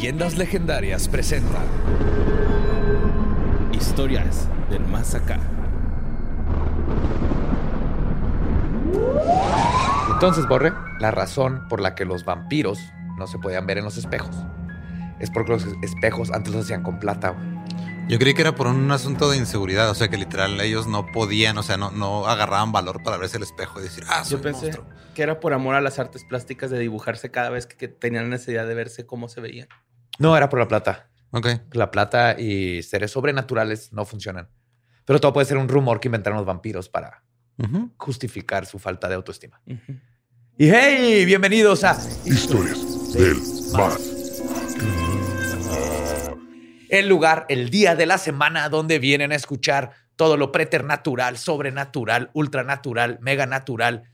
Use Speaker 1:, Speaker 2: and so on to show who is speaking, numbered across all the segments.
Speaker 1: Leyendas Legendarias presenta Historias del Más Acá.
Speaker 2: Entonces, Borre, la razón por la que los vampiros no se podían ver en los espejos es porque los espejos antes los hacían con plata.
Speaker 3: Yo creí que era por un asunto de inseguridad, o sea que literal ellos no podían, o sea, no, no agarraban valor para verse el espejo y decir, ah, soy
Speaker 4: Yo pensé que era por amor a las artes plásticas de dibujarse cada vez que, que tenían necesidad de verse cómo se veían.
Speaker 2: No, era por la plata.
Speaker 3: Ok.
Speaker 2: La plata y seres sobrenaturales no funcionan. Pero todo puede ser un rumor que inventaron los vampiros para justificar su falta de autoestima. Y hey, bienvenidos a
Speaker 5: Historias del Mar.
Speaker 2: El lugar, el día de la semana donde vienen a escuchar todo lo preternatural, sobrenatural, ultranatural, mega natural,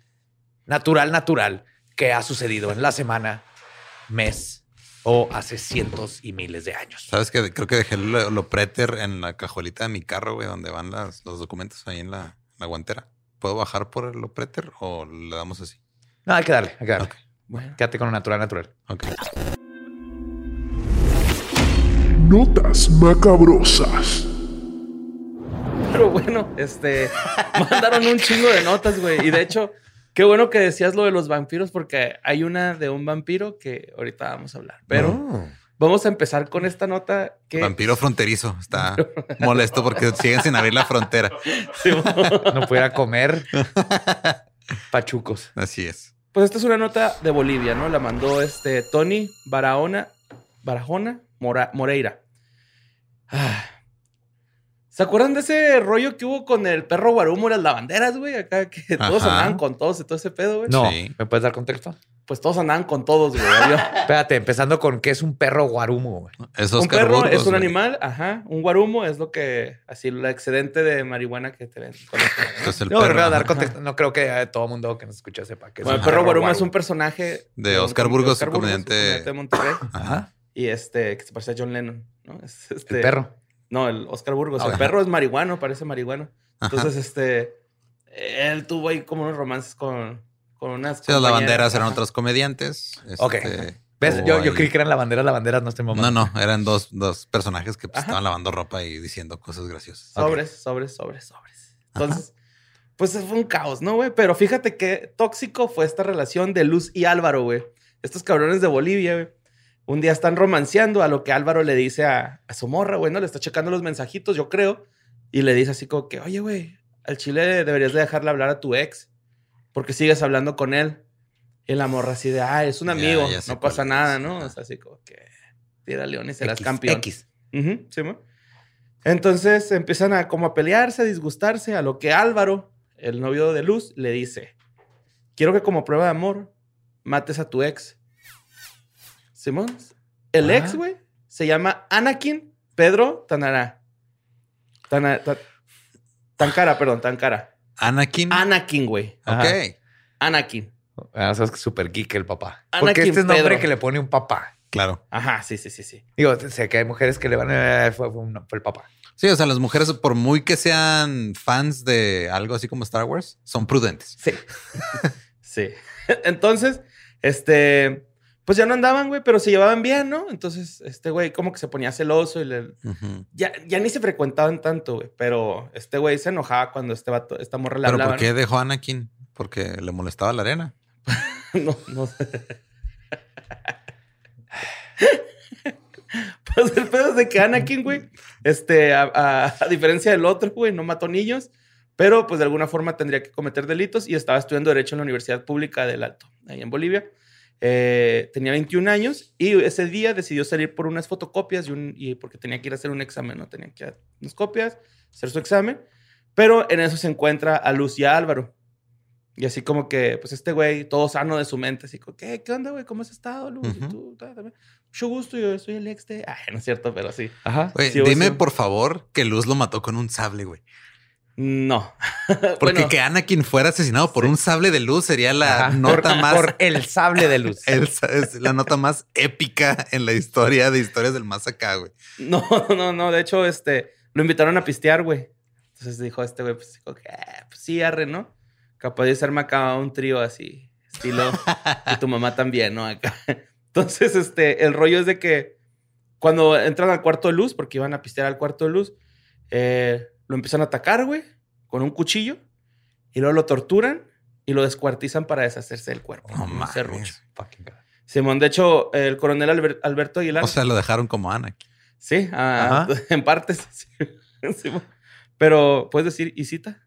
Speaker 2: natural, natural que ha sucedido en la semana, mes o hace cientos y miles de años.
Speaker 3: Sabes que creo que dejé lo, preter en la cajuelita de mi carro, güey, donde van los documentos ahí en la, guantera. ¿Puedo bajar por lo preter o le damos así?
Speaker 2: No, hay que darle, hay que darle. Bueno. Quédate con lo natural, natural.
Speaker 3: Ok.
Speaker 5: Notas macabrosas.
Speaker 4: Pero bueno, este mandaron un chingo de notas, güey. Y de hecho, Qué bueno que decías lo de los vampiros porque hay una de un vampiro que ahorita vamos a hablar. Pero vamos a empezar con esta nota que...
Speaker 3: Vampiro fronterizo. Está molesto porque siguen sin abrir la frontera.
Speaker 2: no pudiera comer pachucos.
Speaker 3: Así es.
Speaker 4: Pues esta es una nota de Bolivia, ¿no? La mandó este Tony Barahona, Barajona Moreira. Ah, ¿Se acuerdan de ese rollo que hubo con el perro Guarumo y las lavanderas, güey? Acá que todos andaban con todos y todo ese pedo, güey.
Speaker 2: No, ¿me puedes dar contexto?
Speaker 4: Pues todos andaban con todos, güey.
Speaker 2: Espérate, empezando con qué es un perro guarumo, güey.
Speaker 4: un perro es un animal, ajá. Un guarumo es lo que, así, el excedente de marihuana que te ven.
Speaker 2: no, pero dar contexto. No creo que eh, todo el mundo que nos escucha sepa que
Speaker 4: es bueno, el perro guarumo, es un personaje
Speaker 3: de Oscar Burgos, comediante
Speaker 4: de Monterrey. Ajá. Y este, que se parece a John Lennon, ¿no?
Speaker 2: este, el perro.
Speaker 4: No, el Oscar Burgos. el perro es marihuano, parece marihuano. Entonces, este. Él tuvo ahí como unos romances con, con unas.
Speaker 3: Sí, las lavanderas eran otros comediantes.
Speaker 2: ok. Este, ¿Ves? Yo, yo, creí que eran lavanderas, lavanderas, no estoy
Speaker 3: mamando. No, no, eran dos, dos personajes que pues, estaban lavando ropa y diciendo cosas graciosas.
Speaker 4: Sobres, sobres, sobres, sobres. Entonces, pues fue un caos, ¿no, güey? Pero fíjate qué tóxico fue esta relación de Luz y Álvaro, güey. Estos cabrones de Bolivia, güey un día están romanceando a lo que Álvaro le dice a, su morra, güey, ¿no? Le está checando los mensajitos, yo creo. Y le dice así como que, oye, güey, al chile deberías de dejarle hablar a tu ex porque sigues hablando con él. Y la morra así de, ah, es un amigo, no pasa nada, ¿no? O sea, así como que tira león y serás campeón.
Speaker 2: X.
Speaker 4: sí, Entonces empiezan a como a pelearse, a disgustarse, a lo que Álvaro, el novio de Luz, le dice, quiero que como prueba de amor mates a tu ex Simón. El ex, ah. güey, se llama Anakin Pedro Tanara. Tana, Tankara, perdón, Tankara.
Speaker 3: Anakin.
Speaker 4: Anakin, güey.
Speaker 3: Ok.
Speaker 4: Anakin.
Speaker 2: Ah, sabes que es súper geek el papá. Porque este es nombre que le pone un papá.
Speaker 3: Claro.
Speaker 4: Ajá, sí, sí, sí, sí.
Speaker 2: Digo, sé que hay mujeres que le van a... Fue, fue, el papá.
Speaker 3: Sí, o sea, las mujeres, por muy que sean fans de algo así como Star Wars, son prudentes.
Speaker 4: Sí. sí. Entonces, este pues ya no andaban, güey, pero se llevaban bien, ¿no? Entonces, este güey como que se ponía celoso y le... ya, ya ni se frecuentaban tanto, güey, pero este güey se enojaba cuando este vato, esta morra le
Speaker 3: ¿Pero por qué dejó a Anakin? ¿Porque le molestaba la arena?
Speaker 4: no, no sé. pues el pedo es de que Anakin, güey, este, a, a diferencia del otro, güey, no mató niños, pero pues de alguna forma tendría que cometer delitos y estaba estudiando Derecho en la Universidad Pública del Alto, ahí en Bolivia. Eh, tenía 21 años y ese día decidió salir por unas fotocopias y, un, y porque tenía que ir a hacer un examen, ¿no? Tenía que ir a unas copias, hacer su examen. Pero en eso se encuentra a Luz y a Álvaro. Y así como que, pues este güey, todo sano de su mente, así como, ¿qué, ¿Qué onda, güey? ¿Cómo has estado, Luz? ¿Y
Speaker 3: Ujú.
Speaker 4: tú? Ta, también. Mucho gusto, yo soy el ex de... Ay, no es cierto, pero sí.
Speaker 2: Ajá.
Speaker 3: Güey,
Speaker 4: Sí,
Speaker 3: dime
Speaker 4: sí.
Speaker 3: por favor que Luz lo mató con un sable, güey.
Speaker 4: No.
Speaker 3: Porque
Speaker 4: Bueno,
Speaker 3: que Anakin fuera asesinado por un sable de luz sería la
Speaker 2: Ajá.
Speaker 3: nota
Speaker 2: por,
Speaker 3: más
Speaker 2: por el sable de luz.
Speaker 3: el- es la nota más épica en la historia de historias del más acá, güey.
Speaker 4: No, no, no. De hecho, este, lo invitaron a pistear, güey. Entonces dijo este güey, pues dijo que, "Ah, pues sí, arre, ¿no? Capaz de ser acá un trío así, estilo. y tu mamá también, ¿no? Acá. Entonces, este, el rollo es de que cuando entran al cuarto de luz, porque iban a pistear al cuarto de luz, eh, lo empiezan a atacar, güey, con un cuchillo. Y luego lo torturan y lo descuartizan para deshacerse del cuerpo.
Speaker 3: No mames.
Speaker 4: Simón, de hecho, el coronel Alber- Alberto Aguilar.
Speaker 3: O sea, lo dejaron como Anakin.
Speaker 4: Sí, ah, en partes. sí. Sí, mo- Pero, ¿puedes decir Isita?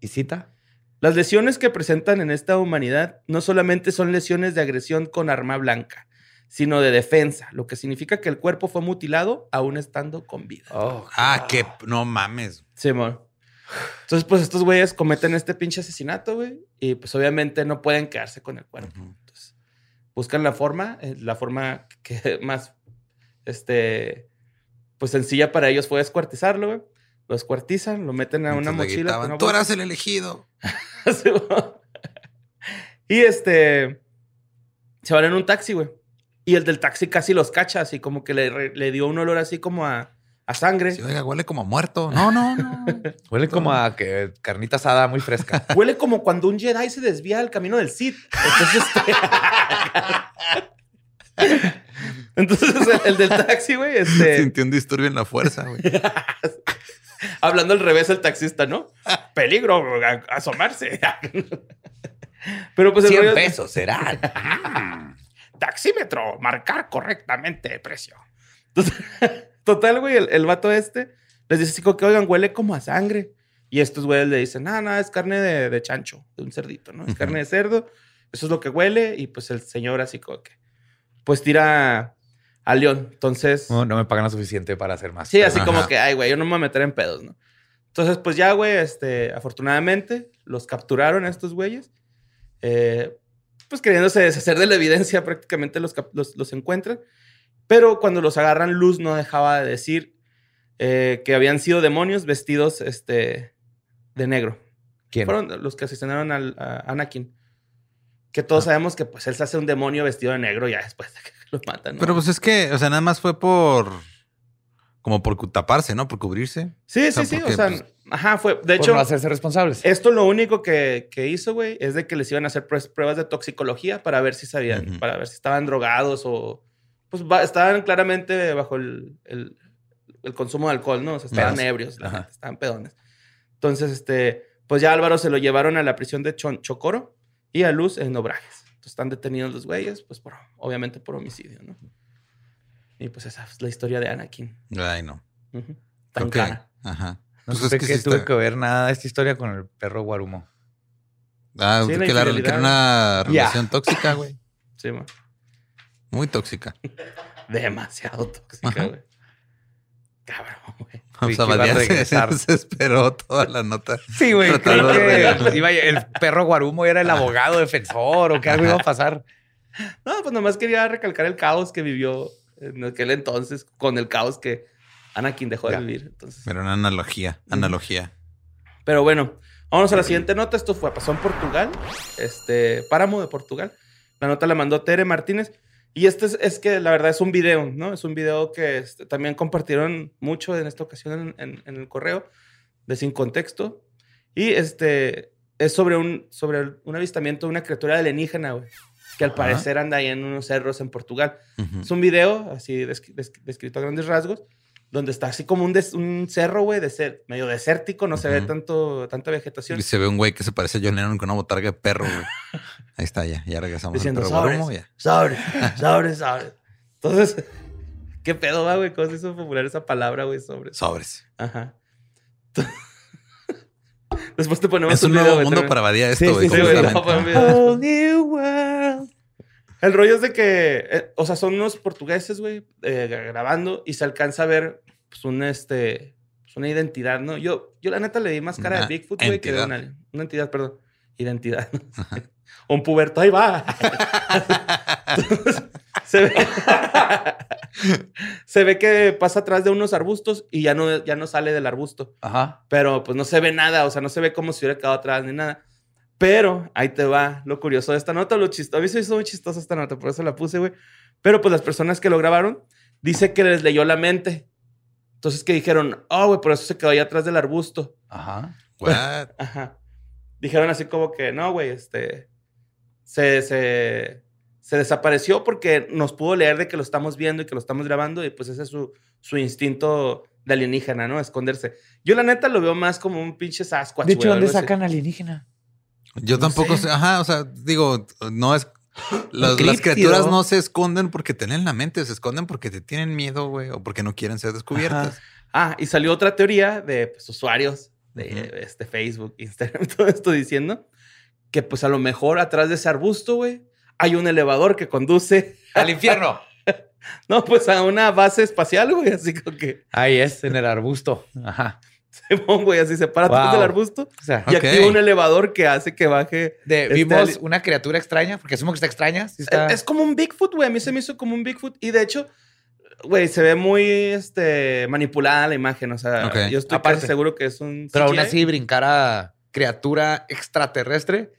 Speaker 2: ¿Y cita?
Speaker 4: Las lesiones que presentan en esta humanidad no solamente son lesiones de agresión con arma blanca, sino de defensa, lo que significa que el cuerpo fue mutilado aún estando con vida.
Speaker 2: Oh,
Speaker 3: Ah, que no mames.
Speaker 4: Simón. Entonces, pues estos güeyes cometen este pinche asesinato, güey, y pues obviamente no pueden quedarse con el cuerpo. Entonces, buscan la forma, eh, la forma que más, este, pues sencilla para ellos fue descuartizarlo, güey. Lo descuartizan, lo meten a una
Speaker 3: Entonces
Speaker 4: mochila. una
Speaker 3: Tú
Speaker 4: bolsa".
Speaker 3: eras el elegido.
Speaker 4: Y este, se van en un taxi, güey. Y el del taxi casi los cacha, así como que le, le dio un olor así como a, a sangre.
Speaker 3: Sí, oiga, huele como a muerto. No, no, no.
Speaker 2: Huele como a que carnita asada muy fresca.
Speaker 4: Huele como cuando un Jedi se desvía del camino del Sith. Entonces, este... Entonces el, el del taxi, güey, este,
Speaker 3: Sintió un disturbio en la fuerza, güey.
Speaker 4: hablando al revés el taxista, ¿no? Peligro, asomarse. Pero pues el
Speaker 2: 100
Speaker 4: rollo-
Speaker 2: pesos serán.
Speaker 4: Taxímetro, marcar correctamente el precio. Entonces, total, güey, el, el vato este les dice así como que, oigan, huele como a sangre. Y estos güeyes le dicen, ah, no, es carne de, de chancho, de un cerdito, ¿no? Es
Speaker 3: Ujú.
Speaker 4: carne de cerdo, eso es lo que huele. Y pues el señor así como que, pues tira al león. Entonces,
Speaker 2: No, no me pagan lo suficiente para hacer más.
Speaker 4: sí, así
Speaker 3: Ajá.
Speaker 4: como que, ay, güey, yo no me voy a meter en pedos, ¿no? Entonces, pues ya, güey, este, afortunadamente los capturaron a estos güeyes. Eh, pues queriéndose deshacer de la evidencia, prácticamente los, los, los encuentran. Pero cuando los agarran, Luz no dejaba de decir eh, que habían sido demonios vestidos este, de negro.
Speaker 2: ¿Quién?
Speaker 4: Fueron los que asesinaron al, a Anakin. Que todos sabemos que pues él se hace un demonio vestido de negro ya después de que lo matan. ¿no?
Speaker 3: Pero pues es que, o sea, nada más fue por. Como por taparse, ¿no? Por cubrirse.
Speaker 4: sí,
Speaker 3: o sea,
Speaker 4: sí, sí.
Speaker 3: porque,
Speaker 4: O sea,
Speaker 3: pues,
Speaker 4: ajá, fue. De
Speaker 2: Por
Speaker 4: hecho,
Speaker 2: no hacerse responsables.
Speaker 4: Esto lo único que, que hizo, güey, es de que les iban a hacer pruebas- de toxicología para ver si sabían, para ver si estaban drogados o... Pues estaban claramente bajo el, el- el consumo de alcohol, ¿no? O sea, estaban ebrios, la estaban pedones. Entonces, este, pues ya Álvaro se lo llevaron a la prisión de Chon- Chocoro y a Luz en Obrajes. Entonces están detenidos los güeyes, pues por, obviamente por homicidio, ¿no? Y pues esa es la historia de Anakin.
Speaker 3: Ay, no.
Speaker 4: Ujú. Tan cara.
Speaker 3: Ajá.
Speaker 2: No sé
Speaker 3: que
Speaker 2: que
Speaker 3: sí
Speaker 2: tuve
Speaker 3: está-
Speaker 2: que ver nada de esta historia con el perro Guarumo.
Speaker 3: Ah,
Speaker 4: Sí,
Speaker 3: que, la- que era una relación tóxica, güey.
Speaker 4: Sí, man.
Speaker 3: Muy tóxica.
Speaker 4: Demasiado tóxica, güey. Cabrón, güey.
Speaker 2: Sí, iba a regresar.
Speaker 3: se esperó toda la nota.
Speaker 2: Sí, güey. Creo que iba- el perro Guarumo era el abogado defensor o que algo iba a pasar.
Speaker 4: No, pues nomás quería recalcar el caos que vivió en aquel entonces con el caos que Anakin dejó
Speaker 2: Ya.
Speaker 4: de vivir. Entonces.
Speaker 3: Era una analogía. Analogía.
Speaker 4: Pero bueno, vámonos a la siguiente nota. Esto fue, pasó en Portugal, este, Páramo de Portugal. La nota la mandó Tere Martínez. Y este es, es que la verdad es un video, ¿no? Es un video que este, también compartieron mucho en esta ocasión en, en- en el correo de Sin Contexto. Y este es sobre un, sobre un avistamiento de una criatura alienígena, güey. Que al
Speaker 3: Ajá.
Speaker 4: parecer anda ahí en unos cerros en Portugal.
Speaker 3: Ujú.
Speaker 4: Es un video así desc- desc- descrito a grandes rasgos, donde está así como un, des- un cerro, güey, de ser medio desértico, no se ve tanto, tanta vegetación.
Speaker 3: Y se ve un güey que se parece a John Lennon con una botarga de perro, güey. Ahí está, ya. Ya regresamos.
Speaker 4: Diciendo sobres,
Speaker 3: Guarumo, ya.
Speaker 4: sobres, sobres, sobres. Entonces, ¿qué pedo va, güey? ¿Cómo se hizo popular esa palabra, güey? Sobres.
Speaker 3: Sobres.
Speaker 4: Ajá. Después te ponemos
Speaker 3: Es un
Speaker 4: video,
Speaker 3: nuevo
Speaker 4: güey,
Speaker 3: mundo para Badía esto,
Speaker 2: Sí,
Speaker 3: güey.
Speaker 2: sí,
Speaker 4: Sí, güey, El rollo es de que, eh, o sea, son unos portugueses, güey, eh, grabando y se alcanza a ver pues, un, este, pues, una identidad, ¿no? Yo, yo la neta le di más cara de Bigfoot, güey, que de una, una entidad, perdón. Identidad. Un puberto, ahí va. Entonces, se, ve, se ve que pasa atrás de unos arbustos y ya no, ya no sale del arbusto.
Speaker 2: Ajá.
Speaker 4: Pero pues no se ve nada, o sea, no se ve como si hubiera quedado atrás ni nada. Pero ahí te va lo curioso de esta nota, lo chistoso. A mí se me hizo muy chistosa esta nota, por eso la puse, güey. Pero pues las personas que lo grabaron, dice que les leyó la mente. Entonces que dijeron, oh, güey, por eso se quedó ahí atrás del arbusto.
Speaker 2: Ajá.
Speaker 3: What?
Speaker 4: Ajá. Dijeron así como que, no, güey, este. Se, se, se desapareció porque nos pudo leer de que lo estamos viendo y que lo estamos grabando, y pues ese es su, su instinto de alienígena, ¿no? Esconderse. Yo, la neta, lo veo más como un pinche Sasquatch.
Speaker 2: De hecho,
Speaker 4: güey,
Speaker 2: ¿dónde
Speaker 4: algo así.
Speaker 2: sacan alienígena?
Speaker 3: Yo
Speaker 4: No
Speaker 3: tampoco
Speaker 4: sé.
Speaker 3: sé. Ajá, o sea, digo, no es. Las, las criaturas no se esconden porque te leen la mente, se esconden porque te tienen miedo, güey, o porque no quieren ser descubiertas.
Speaker 4: Ah, y salió otra teoría de pues, usuarios de
Speaker 3: Ujú.
Speaker 4: este, Facebook, Instagram, todo esto diciendo que pues a lo mejor atrás de ese arbusto, güey, hay un elevador que conduce,
Speaker 2: Al infierno.
Speaker 4: no, pues a una base espacial, güey, así como que,
Speaker 2: Ahí es, en el arbusto. Ajá.
Speaker 4: Simón, güey, así se para atrás
Speaker 2: Wow.
Speaker 4: del arbusto
Speaker 2: O sea,
Speaker 4: y
Speaker 3: Ok.
Speaker 4: activa un elevador que hace que baje.
Speaker 2: de-
Speaker 4: Este,
Speaker 2: vimos
Speaker 4: ali-
Speaker 2: una criatura extraña, porque asumo que está extraña. está-
Speaker 4: Es como un Bigfoot, güey, a mí se me hizo como un Bigfoot y de hecho... Güey, se ve muy este, manipulada la imagen. O sea, yo estoy
Speaker 2: Aparte.
Speaker 4: casi seguro que es un.
Speaker 2: Pero aún así, brincar a criatura extraterrestre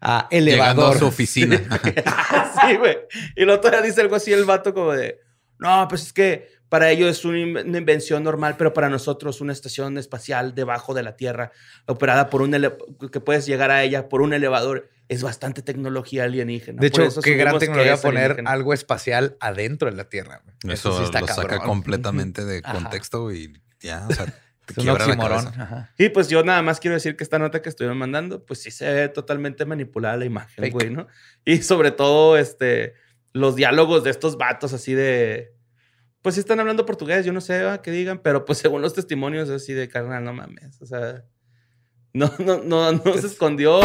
Speaker 2: a
Speaker 3: Llegando
Speaker 2: elevador.
Speaker 3: a su oficina.
Speaker 4: sí, güey. Y luego todavía dice algo así el vato como de, no, pues es que para ellos es una in- una invención normal, pero para nosotros una estación espacial debajo de la Tierra, operada por un que puedes llegar a ella por un elevador, es bastante tecnología alienígena.
Speaker 2: De
Speaker 4: Por
Speaker 2: hecho,
Speaker 4: eso
Speaker 2: qué gran tecnología
Speaker 4: es
Speaker 2: poner
Speaker 4: alienígena.
Speaker 2: algo espacial adentro de la Tierra.
Speaker 3: Eso,
Speaker 2: sí está
Speaker 3: lo saca
Speaker 2: cabrón.
Speaker 3: completamente de
Speaker 2: Ajá.
Speaker 3: contexto y ya, o sea, te
Speaker 2: Es un
Speaker 3: quiebra la
Speaker 2: oxímoron.
Speaker 3: cabeza.
Speaker 4: Y pues yo nada más quiero decir que esta nota que estuvieron mandando, pues sí se ve totalmente manipulada la imagen,
Speaker 2: Fake.
Speaker 4: güey, ¿no? Y sobre todo, este, los diálogos de estos vatos así de... Pues sí están hablando portugués, yo no sé qué digan, pero pues según los testimonios así de carnal, no mames, o sea... No, no, no, no se escondió.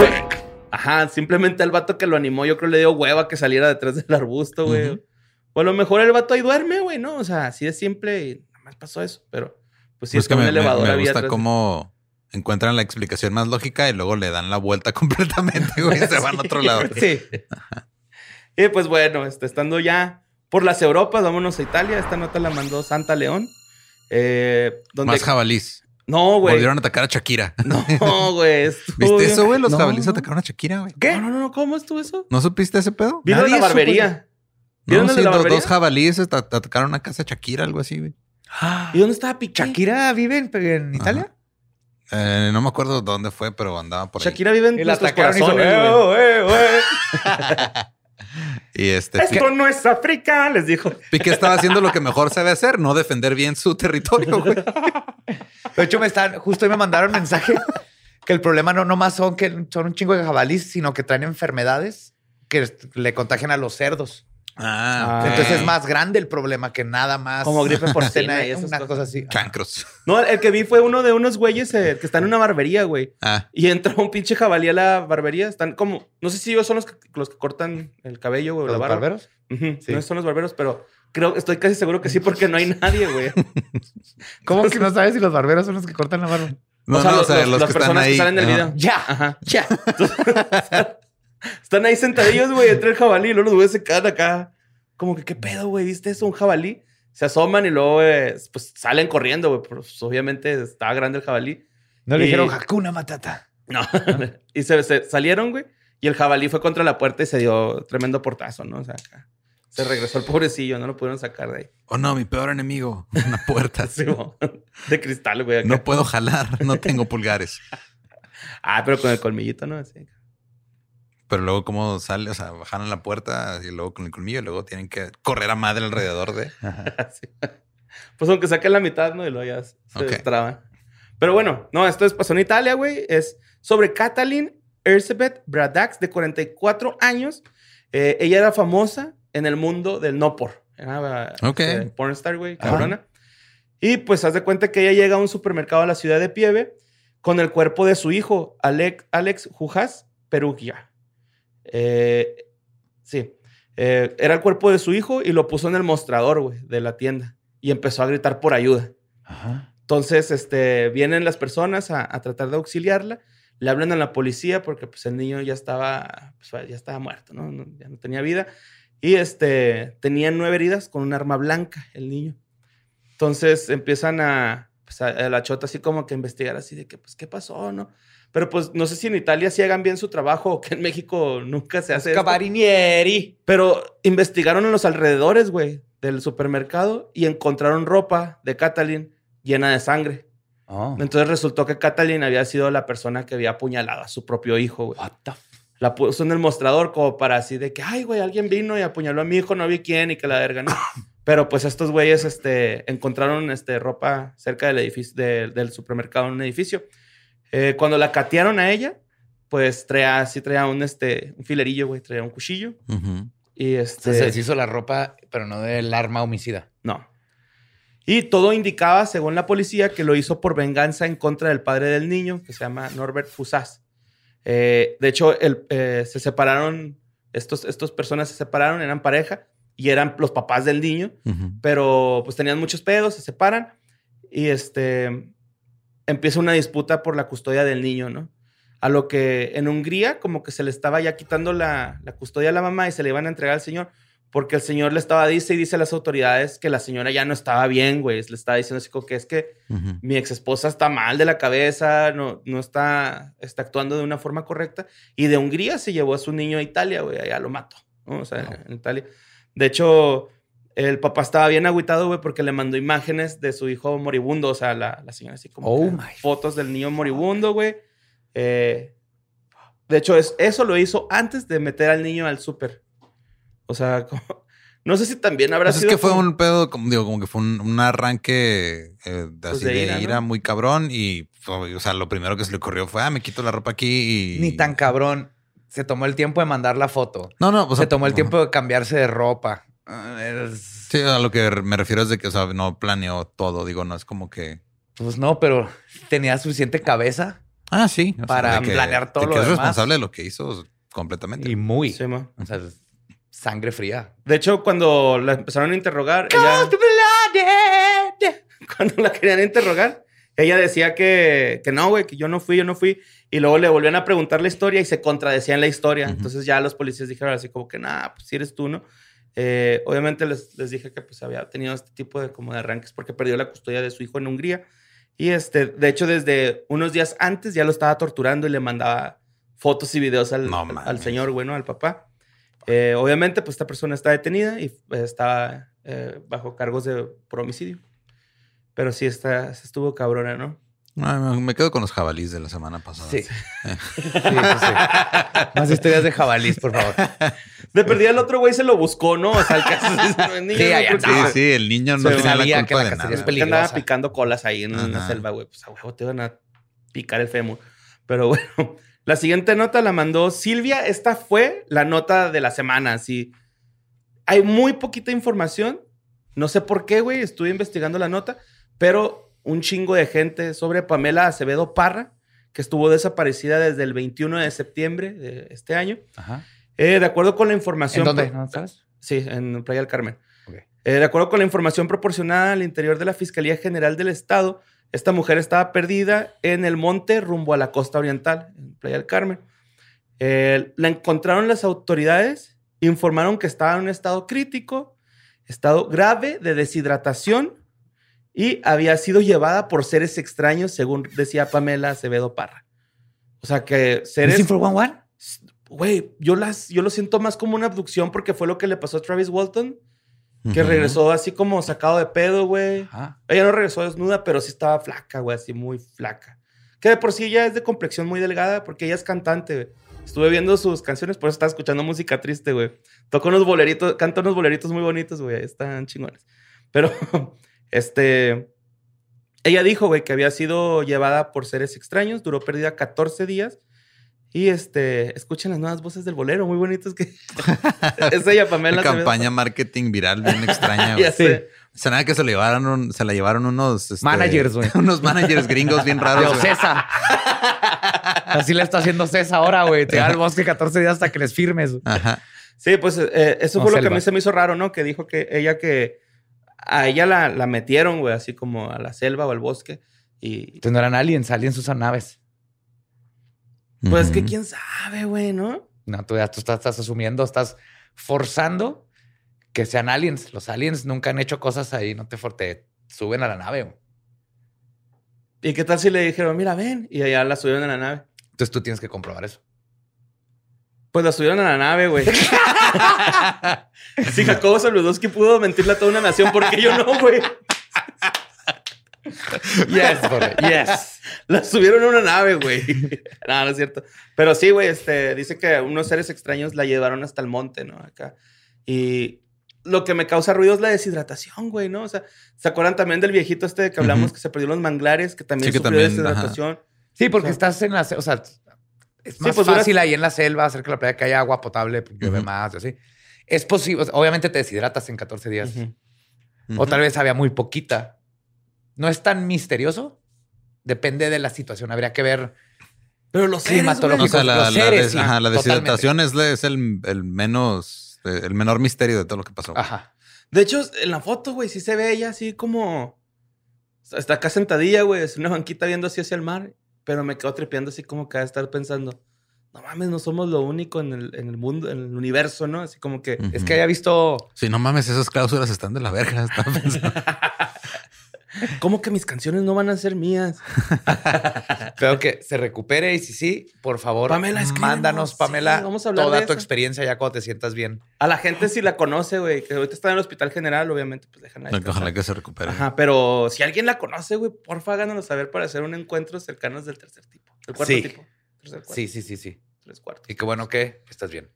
Speaker 4: Ajá, simplemente el vato que lo animó, yo creo le dio hueva que saliera detrás del arbusto, güey. O a lo mejor el vato ahí duerme, güey, ¿no? O sea, así de simple y nada más pasó eso, pero... Pues sí,
Speaker 3: Pues
Speaker 4: es
Speaker 3: que
Speaker 4: un
Speaker 3: me,
Speaker 4: elevador
Speaker 3: me gusta
Speaker 4: atrás.
Speaker 3: cómo encuentran la explicación más lógica y luego le dan la vuelta completamente, güey. Se van a otro lado.
Speaker 4: Sí. y pues bueno, este, estando ya por las Europas, vámonos a Italia. Esta nota la mandó Santa León. Eh, donde...
Speaker 3: Más jabalís.
Speaker 4: No, güey.
Speaker 3: Volvieron a atacar a Shakira.
Speaker 4: No, güey. estuvo
Speaker 3: ¿Viste eso, güey? Los
Speaker 4: No.
Speaker 3: jabalíes atacaron a Shakira, güey.
Speaker 4: ¿Qué? No, no, no. ¿Cómo estuvo eso?
Speaker 3: ¿No supiste ese pedo?
Speaker 4: ¿Vieron
Speaker 2: Nadie
Speaker 4: la
Speaker 2: supo
Speaker 4: barbería?
Speaker 3: No,
Speaker 4: ¿Vieron el
Speaker 3: sí,
Speaker 4: de la
Speaker 3: dos,
Speaker 4: barbería?
Speaker 3: dos jabalíes at- atacaron una casa de Shakira, algo así, güey.
Speaker 4: ¿Y dónde estaba Piqué?
Speaker 2: ¿Shakira vive en, en Italia?
Speaker 3: Eh, no me acuerdo dónde fue, pero andaba por ahí.
Speaker 4: Shakira vive en
Speaker 2: Y la
Speaker 4: nuestros corazones, güey.
Speaker 3: Y este Piqué,
Speaker 4: Esto no es África, les dijo.
Speaker 3: Piqué estaba haciendo lo que mejor sabe hacer, no defender bien su territorio, güey.
Speaker 2: De hecho, me están, justo hoy me mandaron mensaje que el problema no nomás son que son un chingo de jabalís, sino que traen enfermedades que le contagian a los cerdos.
Speaker 3: Ah,
Speaker 4: Ah.
Speaker 2: Entonces es más grande el problema que nada más.
Speaker 4: Como gripe porcina y esas
Speaker 2: una
Speaker 4: cosas.
Speaker 2: cosa así.
Speaker 3: chancros.
Speaker 4: No, el que vi fue uno de unos güeyes eh, que están en una barbería, güey.
Speaker 3: Ah,
Speaker 4: Y entra un pinche jabalí a la barbería. Están como, no sé si ellos son los que, los que cortan el cabello, güey, o la
Speaker 2: ¿Los
Speaker 4: barba.
Speaker 2: barberos? Sí.
Speaker 4: No son los barberos, pero creo, estoy casi seguro que sí, porque no hay nadie, güey.
Speaker 2: ¿Cómo que no sabes si los barberos son los que cortan la barba?
Speaker 3: no,
Speaker 4: o sea,
Speaker 3: no,
Speaker 4: los,
Speaker 3: o sea,
Speaker 4: los-
Speaker 3: los
Speaker 4: las
Speaker 3: que están
Speaker 4: personas
Speaker 3: ahí.
Speaker 4: que salen del
Speaker 3: ajá.
Speaker 4: video.
Speaker 2: Ya,
Speaker 4: Ajá.
Speaker 2: ya.
Speaker 4: Están ahí sentadillos, güey, entre el jabalí. Y luego los güeyes se quedan acá. Como que, ¿qué pedo, güey? ¿Viste eso? Un jabalí. Se asoman y luego, eh, pues, salen corriendo, güey. Pues, obviamente estaba grande el jabalí.
Speaker 2: No le
Speaker 4: Y-
Speaker 2: dijeron Hakuna Matata.
Speaker 4: No. y se, se salieron, güey. Y el jabalí fue contra la puerta y se dio tremendo portazo, ¿no? O sea, acá. Se regresó el pobrecillo, no lo pudieron sacar de ahí.
Speaker 3: Oh no, mi peor enemigo, una puerta.
Speaker 4: Sí, de cristal, güey. acá.
Speaker 3: No puedo jalar, no tengo pulgares.
Speaker 4: Ah, pero con el colmillito, ¿no? Así.
Speaker 3: Pero luego cómo sale, o sea, bajan la puerta y luego con el colmillo y luego tienen que correr a madre alrededor de...
Speaker 4: Pues aunque saquen la mitad, ¿no? Y luego ya se
Speaker 3: Ok.
Speaker 4: destraban. Pero bueno, no, esto es, pasó en Italia, güey. Es sobre Katalin Erzsébet Bradax, de 44 años. Eh, ella era famosa en el mundo del no por. Era
Speaker 3: Ok.
Speaker 4: este, pornstar, güey, cabrona. Y pues haz de cuenta que ella llega a un supermercado a la ciudad de Pieve con el cuerpo de su hijo, Alex, Alex Jujas Perugia. Eh, sí. Eh, era el cuerpo de su hijo y lo puso en el mostrador, güey, de la tienda. Y empezó a gritar por ayuda.
Speaker 2: Ajá.
Speaker 4: Entonces, este, vienen las personas a, a tratar de auxiliarla, le hablan a la policía porque pues el niño ya estaba, pues, ya estaba muerto, ¿no? No- Ya no tenía vida. Y este, tenía nueve heridas con un arma blanca el niño. Entonces empiezan a, pues, a, a la chota así como que investigar así de que, pues, ¿qué pasó, no? Pero pues no sé si en Italia sí hagan bien su trabajo o que en México nunca se hace.
Speaker 2: Cabarinieri.
Speaker 4: Pero investigaron en los alrededores, güey, del supermercado y encontraron ropa de Catalin llena de sangre.
Speaker 2: Oh.
Speaker 4: Entonces resultó que Catalin había sido la persona que había apuñalado a su propio hijo, güey.
Speaker 2: What the
Speaker 4: La puso en el mostrador como para así de que, ay, güey, alguien vino y apuñaló a mi hijo, no vi quién y que la verga, ¿no? Pero pues estos güeyes este, encontraron este, ropa cerca del edificio, de- del supermercado en un edificio. Eh, cuando la catearon a ella, pues traía, sí traía un, este, un filerillo, güey, traía un cuchillo.
Speaker 3: Ujú.
Speaker 4: Y
Speaker 2: O
Speaker 4: este...
Speaker 2: sea, se deshizo la ropa, pero no del arma homicida.
Speaker 4: No. Y todo indicaba, según la policía, que lo hizo por venganza en contra del padre del niño, que se llama Norbert Fusaz. Eh, de hecho, el- eh, se separaron, estos, estos personas se separaron, eran pareja y eran los papás del niño,
Speaker 3: Ujú.
Speaker 4: pero pues tenían muchos pedos, se separan y este empieza una disputa por la custodia del niño, ¿no? A lo que en Hungría como que se le estaba ya quitando la, la custodia a la mamá y se le iban a entregar al señor porque el señor le estaba dice y dice a las autoridades que la señora ya no estaba bien, güey, le estaba diciendo así como que es que mi ex esposa está mal de la cabeza, no, no está, está actuando de una forma correcta. Y de Hungría se llevó a su niño a Italia, güey, allá lo mató, ¿no? O sea, en Italia. De hecho, el papá estaba bien agüitado, güey, porque le mandó imágenes de su hijo moribundo, o sea, la, la señora así como
Speaker 2: Oh
Speaker 4: fotos del niño moribundo, güey. Eh, de hecho, es, eso lo hizo antes de meter al niño al súper. O sea, como- no sé si también habrá
Speaker 3: Pues es
Speaker 4: sido
Speaker 3: que fue
Speaker 4: como-
Speaker 3: un pedo, como digo, como que fue un, un arranque eh, de,
Speaker 4: Pues
Speaker 3: así
Speaker 4: de
Speaker 3: de
Speaker 4: ira,
Speaker 3: ira,
Speaker 4: ¿no?
Speaker 3: muy cabrón. Y, o sea, lo primero que se le ocurrió fue, ah, me quito la ropa aquí y.
Speaker 2: Ni tan cabrón. Se tomó el tiempo de mandar la foto.
Speaker 3: No, no, o sea,
Speaker 2: se tomó el tiempo de cambiarse de ropa. Ah,
Speaker 3: Sí, a lo que me refiero es de que, o sea, no planeó todo. Digo, no es como que.
Speaker 2: Pues no, pero tenía suficiente cabeza
Speaker 3: Ah, sí. o sea,
Speaker 2: Para
Speaker 3: que-
Speaker 2: planear todo
Speaker 3: de
Speaker 2: lo
Speaker 3: que es
Speaker 2: demás.
Speaker 3: responsable de lo que hizo completamente.
Speaker 2: y muy.
Speaker 4: Sí, ma.
Speaker 2: O sea, sangre fría.
Speaker 4: De hecho, cuando la empezaron a interrogar, ella, cuando la querían interrogar, ella decía que, que no, güey, que yo no fui, yo no fui. Y luego le volvían a preguntar la historia y se contradecía en la historia.
Speaker 3: Ujú.
Speaker 4: Entonces ya los policías dijeron así como que, nah, pues si eres tú, ¿no? Eh, obviamente les, les dije que pues había tenido este tipo de como de arranques porque perdió la custodia de su hijo en Hungría. Y este, de hecho, desde unos días antes ya lo estaba torturando y le mandaba fotos y videos al,
Speaker 3: No
Speaker 4: al- señor, bueno, al papá. Eh, obviamente, pues esta persona está detenida y eh, está eh, bajo cargos de por homicidio. Pero sí está, estuvo cabrona, ¿no?
Speaker 3: Ah, me- quedo con los jabalís de la semana pasada.
Speaker 2: Sí. Sí, sí, sí. Más historias de jabalís, por favor.
Speaker 4: De perdida el otro güey se lo buscó, ¿no? O sea, el caso es niño,
Speaker 2: Sí,
Speaker 4: ¿no?
Speaker 3: Sí, sí, el niño no tenía
Speaker 2: sabía
Speaker 3: la
Speaker 2: que
Speaker 3: culpa
Speaker 2: la
Speaker 3: de
Speaker 2: cacería es
Speaker 3: nada.
Speaker 4: porque andaba picando colas ahí en una selva, güey. Pues a huevo te iban a picar el fémur. Pero bueno, la siguiente nota la mandó Silvia. Esta fue la nota de la semana. Así. Hay muy poquita información. No sé por qué, güey. Estuve investigando la nota, pero un chingo de gente sobre Pamela Acevedo Parra, que estuvo desaparecida desde el 21 de septiembre de este año.
Speaker 2: Ajá.
Speaker 4: Eh, de acuerdo con la
Speaker 2: ¿En
Speaker 4: información.
Speaker 2: dónde? ¿No sabes?
Speaker 4: Sí, en Playa del Carmen.
Speaker 2: Ok.
Speaker 4: Eh, de acuerdo con la información proporcionada al interior de la Fiscalía General del Estado, esta mujer estaba perdida en el monte rumbo a la costa oriental, en Playa del Carmen. Eh, la encontraron las autoridades, informaron que estaba en un estado crítico, estado grave de deshidratación y había sido llevada por seres extraños, según decía Pamela Acevedo Parra. O sea que seres...
Speaker 2: ¿Missing for one one?
Speaker 4: Güey, yo, las, yo lo siento más como una abducción porque fue lo que le pasó a Travis Walton, que
Speaker 3: Ujú.
Speaker 4: regresó así como sacado de pedo, güey. Ella no regresó desnuda, pero sí estaba flaca, güey, así muy flaca. Que de por sí ella es de complexión muy delgada porque ella es cantante, güey. Estuve viendo sus canciones, por eso estaba escuchando música triste, güey. Toca unos boleritos, canta unos boleritos muy bonitos, güey. Están chingones. Pero, este... Ella dijo, güey, que había sido llevada por seres extraños, duró perdida 14 días. Y este, escuchen las nuevas voces del bolero, muy bonitos que es ella, Pamela.
Speaker 3: Campaña marketing viral bien extraña. güey.
Speaker 4: Ya sé.
Speaker 3: Se nada que se le llevaron, un- se la llevaron unos este,
Speaker 2: Managers, güey.
Speaker 3: unos managers gringos bien raros. güey.
Speaker 2: Ocesa. Así le está haciendo César ahora, güey. Te da al bosque 14 días hasta que les firmes.
Speaker 3: Ajá.
Speaker 4: Sí, pues eh, eso
Speaker 2: No,
Speaker 4: fue lo que a mí se me hizo raro, ¿no? Que dijo que ella que a ella la, la metieron, güey, así como a la selva o al bosque. Y
Speaker 2: Entonces no eran aliens, aliens usan naves.
Speaker 4: pues es que quién sabe, güey, ¿no?
Speaker 2: No, tú ya tú estás, estás asumiendo, estás forzando que sean aliens. Los aliens nunca han hecho cosas ahí, no te, for- te suben a la nave. güey.
Speaker 4: ¿Y qué tal si le dijeron, mira, ven? Y allá la subieron a la nave.
Speaker 2: Entonces tú tienes que comprobar eso.
Speaker 4: Pues la subieron a la nave, güey. Si Jacobo Zabludowski pudo mentirle a toda una nación, ¿por qué yo no, güey?
Speaker 2: Yes, yes.
Speaker 4: La subieron a una nave, güey. no, no es cierto. Pero sí, güey, este, dice que unos seres extraños la llevaron hasta el monte, ¿no? Acá. Y lo que me causa ruido es la deshidratación, güey, ¿no? O sea, ¿se acuerdan también del viejito este que hablamos que se perdió los manglares, que también
Speaker 3: Sí, que
Speaker 4: sufrió
Speaker 3: también,
Speaker 4: deshidratación?
Speaker 2: Sí, porque
Speaker 4: O sea-
Speaker 2: estás en la... O sea, es más
Speaker 4: pues,
Speaker 2: fácil
Speaker 4: duras-
Speaker 2: ahí en la selva hacer que la playa que haya agua potable, pues, llueve
Speaker 3: Ujú.
Speaker 2: más y así. Es posible, o sea, obviamente te deshidratas en 14 días.
Speaker 4: Ujú.
Speaker 2: O tal vez había muy poquita. No es tan misterioso. Depende de la situación. Habría que ver.
Speaker 4: Pero los seres,
Speaker 2: Climatológico.
Speaker 4: güey.
Speaker 3: O sea, la,
Speaker 2: los
Speaker 3: la
Speaker 2: seres,
Speaker 3: des-
Speaker 2: sí,
Speaker 3: ajá, la
Speaker 2: totalmente.
Speaker 3: deshidratación es, es el, el menos, eh, el menor misterio de todo lo que pasó.
Speaker 2: Ajá.
Speaker 4: De hecho, en la foto, güey, sí se ve ella así como... Está acá sentadilla, güey, es una banquita viendo así hacia el mar. Pero me quedo trepeando así como que a estar pensando... No mames, no somos lo único en el, en el mundo, en el universo, ¿no? Así como que...
Speaker 2: Es que haya visto.
Speaker 3: Sí, no mames, esas cláusulas están de la verga. pensando.
Speaker 4: ¿Cómo que mis canciones no van a ser mías?
Speaker 2: Creo que se recupere y si sí, por favor,
Speaker 4: Pamela,
Speaker 2: mándanos,
Speaker 4: Sí,
Speaker 2: Pamela,
Speaker 4: vamos a hablar
Speaker 2: toda
Speaker 4: de
Speaker 2: tu
Speaker 4: eso.
Speaker 2: experiencia ya cuando te sientas bien.
Speaker 4: A la gente si la conoce, güey, que ahorita está en el hospital general, obviamente, pues déjenla.
Speaker 3: Ojalá que se recupere.
Speaker 4: Ajá, pero si alguien la conoce, güey, porfa, háganos saber para hacer un encuentro cercanos del tercer tipo. El cuarto
Speaker 2: Sí.
Speaker 4: tipo. Tercer cuarto.
Speaker 2: Sí, sí, sí, sí.
Speaker 4: Tres cuartos.
Speaker 2: Y qué bueno que estás bien.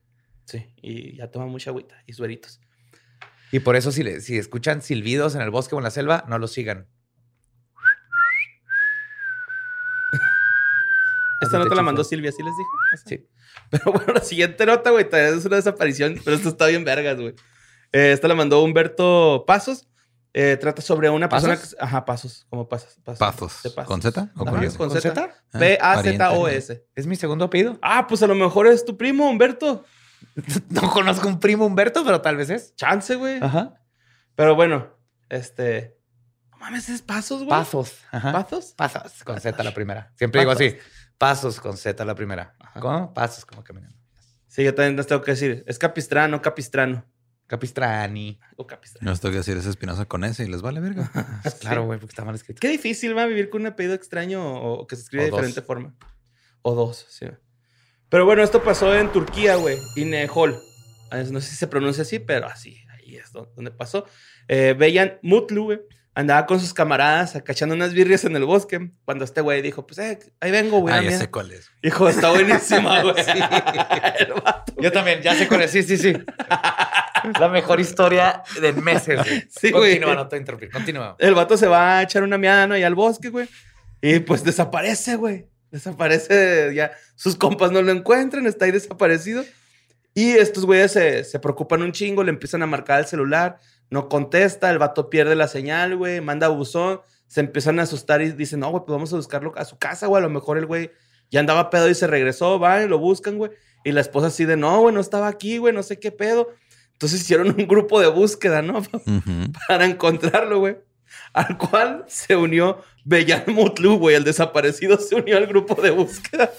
Speaker 4: Sí, y ya toma mucha agüita y sueritos.
Speaker 2: Y por eso, si, le- si escuchan silbidos en el bosque o en la selva, no los sigan.
Speaker 4: Esta nota
Speaker 2: te
Speaker 4: la mandó. Silvia, ¿sí les dije?
Speaker 2: Sí.
Speaker 4: Pero bueno, la siguiente nota, güey, también es una desaparición, pero esto está bien vergas, güey. Eh, esta la mandó Humberto Pasos. Eh, trata sobre una persona
Speaker 2: ¿Pasos?
Speaker 4: que... Ajá, Pasos, como Pasos. Pasos. Pasos.
Speaker 3: ¿Con Z o con
Speaker 4: Ajá,
Speaker 3: S?
Speaker 4: con
Speaker 2: ¿Con
Speaker 4: Z.
Speaker 2: Z?
Speaker 3: Ah,
Speaker 4: P-A-Z-O-S.
Speaker 2: ¿Es mi segundo apellido?
Speaker 4: Ah, pues a lo mejor es tu primo, Humberto.
Speaker 2: No conozco un primo Humberto, pero tal vez es.
Speaker 4: Chance, güey.
Speaker 2: Ajá.
Speaker 4: Pero bueno, este... No mames, es Pasos, güey.
Speaker 2: Pasos. Ajá.
Speaker 4: ¿Pasos?
Speaker 2: Pasos con Z la primera. Siempre digo así. Pasos con Z la primera. ¿Cómo? Pasos como caminando.
Speaker 4: Sí, yo también les tengo que decir. Es Capistrano, Capistrano.
Speaker 2: Capistrani.
Speaker 4: O Capistrano.
Speaker 3: No os tengo que decir es Espinosa con S y les vale verga.
Speaker 2: Claro, güey, porque está mal escrito.
Speaker 4: Qué difícil va a vivir con un apellido extraño o, que se escribe
Speaker 2: O
Speaker 4: de
Speaker 2: dos.
Speaker 4: diferente forma. O dos, sí. Pero bueno, esto pasó en Turquía, güey. Inehol. Ah, No sé si se pronuncia así, pero así. Ahí es do- donde pasó. Eh, Beyan Mutlu, güey. Andaba con sus camaradas acachando unas birrias en el bosque. Cuando este güey dijo, pues, eh, ahí vengo, güey.
Speaker 3: Ah,
Speaker 4: dame".
Speaker 3: ya sé cuál es.
Speaker 4: Hijo, está buenísima, güey. El vato.
Speaker 2: Yo también, ya sé cuál es. Sí, sí, sí. La mejor historia de meses. güey.
Speaker 4: Sí, güey.
Speaker 2: Continúa, no te interrumpir. Continúa.
Speaker 4: El vato se va a echar una miada, ¿no? Allá al bosque, güey. Y pues desaparece, güey. Desaparece ya. Sus compas no lo encuentran, está ahí desaparecido. Y estos güeyes se, se preocupan un chingo, le empiezan a marcar el celular, no contesta, el vato pierde la señal, güey, manda buzón, se empiezan a asustar y dicen, no, güey, pues vamos a buscarlo a su casa, güey. A lo mejor el güey ya andaba pedo y se regresó, van lo buscan, güey. Y la esposa así de, no, güey, no estaba aquí, güey, no sé qué pedo. Entonces hicieron un grupo de búsqueda, ¿no? Para encontrarlo, güey. Al cual se unió Bellan Mutlu, güey. El desaparecido se unió al grupo de búsqueda.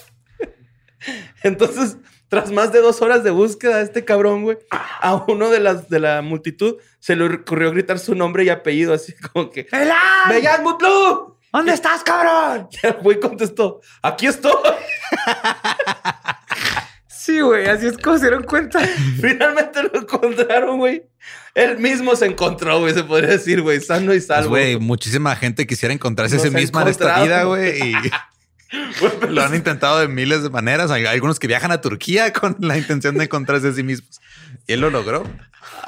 Speaker 4: Entonces, tras más de dos horas de búsqueda, este cabrón, güey, a uno de, las, de la multitud se le ocurrió gritar su nombre y apellido, así como que: ¡Bellan Mutlu!
Speaker 2: ¿Dónde estás, cabrón?
Speaker 4: Y el güey contestó: ¡Aquí estoy!
Speaker 2: Sí, güey, así es como se dieron cuenta.
Speaker 4: Finalmente lo encontraron, güey. Él mismo se encontró, güey, se podría decir, güey, sano y
Speaker 3: Pues,
Speaker 4: salvo.
Speaker 3: güey, muchísima gente quisiera encontrarse a sí misma en esta vida, güey. Y lo han intentado de miles de maneras. Hay algunos que viajan a Turquía con la intención de encontrarse a sí mismos. Y él lo logró.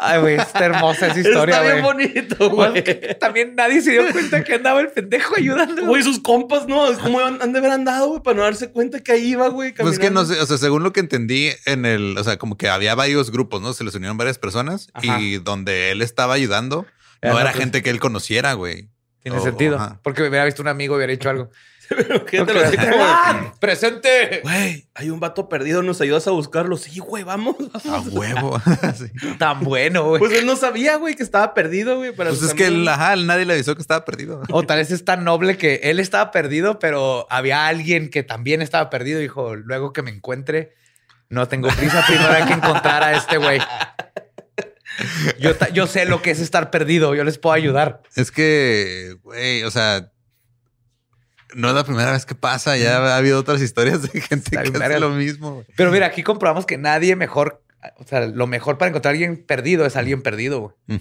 Speaker 2: Ay, güey, está hermosa esa historia,
Speaker 4: Está bien
Speaker 2: güey.
Speaker 4: bonito, güey.
Speaker 2: También nadie se dio cuenta que andaba el pendejo ayudando.
Speaker 4: Güey, sus compas, no, es como han, han de haber andado, güey, para no darse cuenta que ahí iba, güey.
Speaker 3: Pues que no sé, o sea, según lo que entendí en el, o sea, como que había varios grupos, ¿no? Se les unieron varias personas
Speaker 4: Ajá.
Speaker 3: y donde él estaba ayudando, no era
Speaker 2: otros.
Speaker 3: gente que él conociera, güey.
Speaker 2: Tiene
Speaker 3: O-
Speaker 2: sentido.
Speaker 3: ajá.
Speaker 2: Porque me hubiera visto un amigo y hubiera dicho algo.
Speaker 4: Así como,
Speaker 2: ¡Ah! ¡Presente!
Speaker 4: Güey, hay un vato perdido, ¿nos ayudas a buscarlo? Sí, güey, vamos.
Speaker 3: A huevo. Sí.
Speaker 2: Tan bueno, güey.
Speaker 4: Pues él no sabía, güey, que estaba perdido, güey.
Speaker 3: Pues es que el- ajá, nadie le avisó que estaba perdido.
Speaker 2: O tal vez es tan noble que él estaba perdido, pero había alguien que también estaba perdido. Dijo, luego que me encuentre, no tengo prisa. Primero hay que encontrar a este güey. Yo, yo sé lo que es estar perdido. Yo les puedo ayudar.
Speaker 3: Es que, güey, o sea, no es la primera vez que pasa. Ya ha habido otras historias de gente
Speaker 2: Está
Speaker 3: que hace lo mismo. güey.
Speaker 2: Pero mira, aquí comprobamos que nadie mejor, o sea, lo mejor para encontrar a alguien perdido es alguien perdido. güey.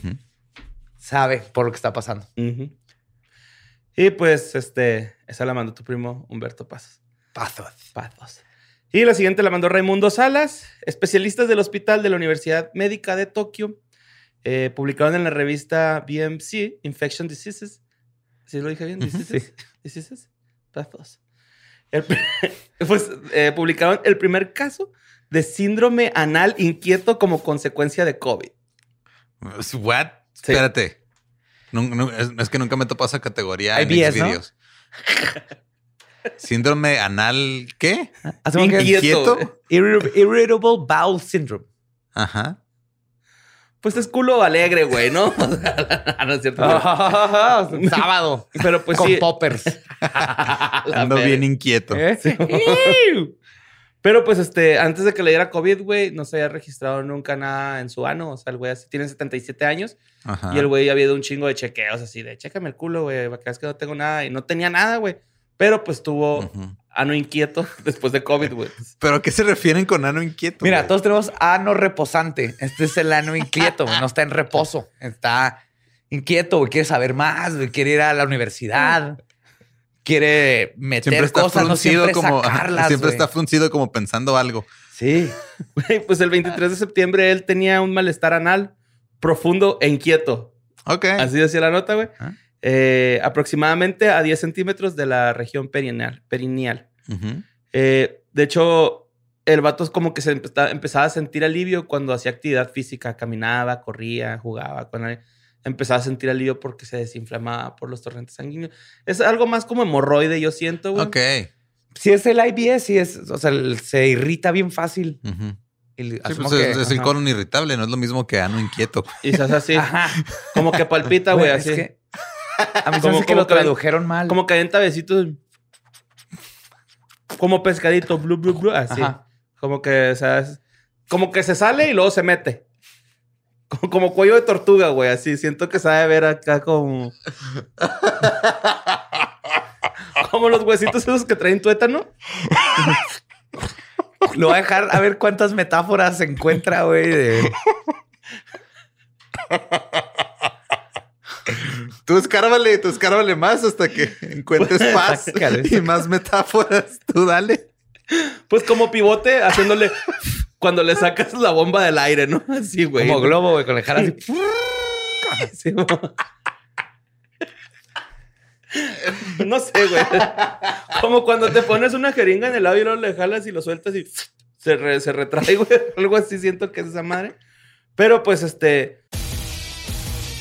Speaker 2: Sabe por lo que está pasando.
Speaker 4: Y pues, este, esa la mandó tu primo Humberto Pazos.
Speaker 2: Pazos.
Speaker 4: Pazos. Y la siguiente la mandó Raimundo Salas, especialistas del Hospital de la Universidad Médica de Tokio. eh, publicaron en la revista BMC Infection Diseases. ¿Sí lo dije bien? Diseases. Diseases. Pazos. El pues eh, publicaron el primer caso de síndrome anal inquieto como consecuencia de COVID.
Speaker 3: What?
Speaker 4: Sí.
Speaker 3: Espérate. Es, es que nunca me topó esa categoría en
Speaker 2: IBS, ¿no?
Speaker 3: Xvideos. Síndrome anal, ¿qué?
Speaker 4: Inquieto.
Speaker 2: Irri- Irritable Bowel Syndrome.
Speaker 3: Ajá.
Speaker 4: Pues es culo alegre, güey, ¿no? Ah, no es cierto. güey.
Speaker 2: Sábado.
Speaker 4: Pero pues
Speaker 2: con
Speaker 4: sí.
Speaker 2: poppers.
Speaker 3: Ando bien inquieto.
Speaker 2: ¿Eh?
Speaker 4: Pero pues este, antes de que le diera COVID, güey, no se había registrado nunca nada en su ano. O sea, el güey así tiene 77 años
Speaker 3: Ajá.
Speaker 4: y el güey había ido un chingo de chequeos así de chécame el culo, güey, que veas que no tengo nada. Y no tenía nada, güey. Pero pues tuvo. Ano inquieto después de COVID, güey.
Speaker 3: ¿Pero a qué se refieren con ano inquieto?
Speaker 2: Mira, todos tenemos ano reposante. Este es el ano inquieto. No está en reposo. Está inquieto, güey. Quiere saber más, güey. Quiere ir a la universidad. Quiere meter
Speaker 3: Siempre está
Speaker 2: cosas, no
Speaker 3: fruncido
Speaker 2: siempre
Speaker 3: como.
Speaker 2: sacarlas,
Speaker 3: siempre está fruncido como pensando algo.
Speaker 2: Sí.
Speaker 4: Güey, Pues el 23 de septiembre él tenía un malestar anal profundo e inquieto.
Speaker 3: Ok.
Speaker 4: Así decía la nota, güey.
Speaker 2: Ah.
Speaker 4: Eh, aproximadamente a 10 centímetros de la región perineal. perineal. Eh, de hecho, el vato es como que se empezaba, empezaba a sentir alivio cuando hacía actividad física, caminaba, corría, jugaba con alguien. Empezaba a sentir alivio porque se desinflamaba por los torrentes sanguíneos. Es algo más como hemorroide, yo siento, güey.
Speaker 3: Ok.
Speaker 2: Si es el IBS, sí es, o sea, el- se irrita bien fácil. Y
Speaker 3: Sí, pues
Speaker 2: que-
Speaker 3: es, es el colon irritable, no es lo mismo que ano inquieto.
Speaker 4: Y se hace así,
Speaker 2: Ajá.
Speaker 4: como que palpita, güey,
Speaker 2: Güey,
Speaker 4: así.
Speaker 2: es que a mí se me
Speaker 4: Como-
Speaker 2: hace que lo tradujeron mal.
Speaker 4: Como calienta besitos. Como pescadito, blu, blu, blu, así.
Speaker 2: Ajá.
Speaker 4: Como que, o sea, es- como que se sale y luego se mete. Como, como cuello de tortuga, güey, así. Siento que sabe ver acá como... como los huesitos esos que traen tuétano.
Speaker 2: Lo voy a dejar a ver cuántas metáforas se encuentra, güey. de-
Speaker 3: Tú escárvale, tú escárvale más hasta que encuentres paz
Speaker 2: Sácale.
Speaker 3: y más metáforas. Tú dale.
Speaker 4: Pues como pivote, haciéndole... cuando le sacas la bomba del aire, ¿no? Así, güey.
Speaker 2: Como globo, güey, con la cara así.
Speaker 4: No sé, güey. Como cuando te pones una jeringa en el labio y luego le jalas y lo sueltas y se, re- se retrae, güey. Algo así siento que es esa madre. Pero pues este...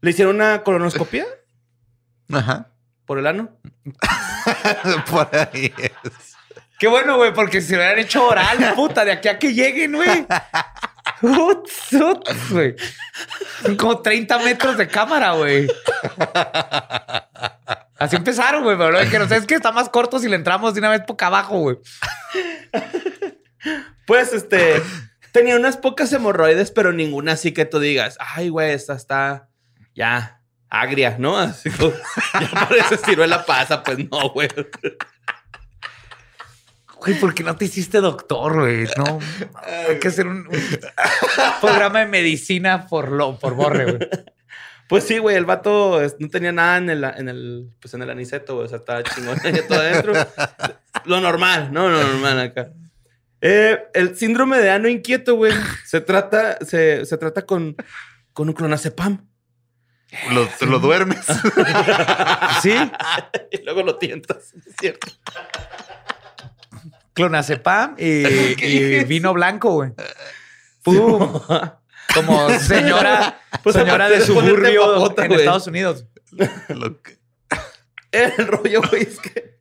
Speaker 4: ¿Le hicieron una colonoscopia
Speaker 3: Ajá.
Speaker 4: por el ano?
Speaker 3: Por ahí es.
Speaker 2: Qué bueno, güey, porque si hubieran hecho oral, puta, de aquí a que lleguen, güey. Uts, uts, güey. Son como 30 metros de cámara, güey. Así empezaron, güey. Pero lo que no sé es que está más corto si le entramos de una vez poca abajo, güey.
Speaker 4: Pues este tenía unas pocas hemorroides, pero ninguna así que tú digas, ay, güey, esta está ya agria, ¿no? Así como, ya parece ciruela pasa, pues no, güey.
Speaker 2: Güey, ¿por qué no te hiciste doctor, güey? No, hay que hacer un, un programa de medicina por lo, por borre, güey.
Speaker 4: Pues sí, güey, el vato no tenía nada en el, en el, pues en el aniceto, güey. O sea, estaba chingón ahí todo adentro. Lo normal, no, lo normal acá. Eh, el síndrome de ano inquieto, güey, se trata, se, se trata con, con un clonazepam.
Speaker 3: Lo, te lo duermes.
Speaker 2: Sí,
Speaker 4: y luego lo tientas, es cierto.
Speaker 2: clonazepam y, y vino blanco, güey. Pum. Como señora,
Speaker 4: Pues
Speaker 2: señora de suburbio
Speaker 4: papota,
Speaker 2: en. Estados Unidos.
Speaker 3: Lo que-
Speaker 4: El rollo, güey, es que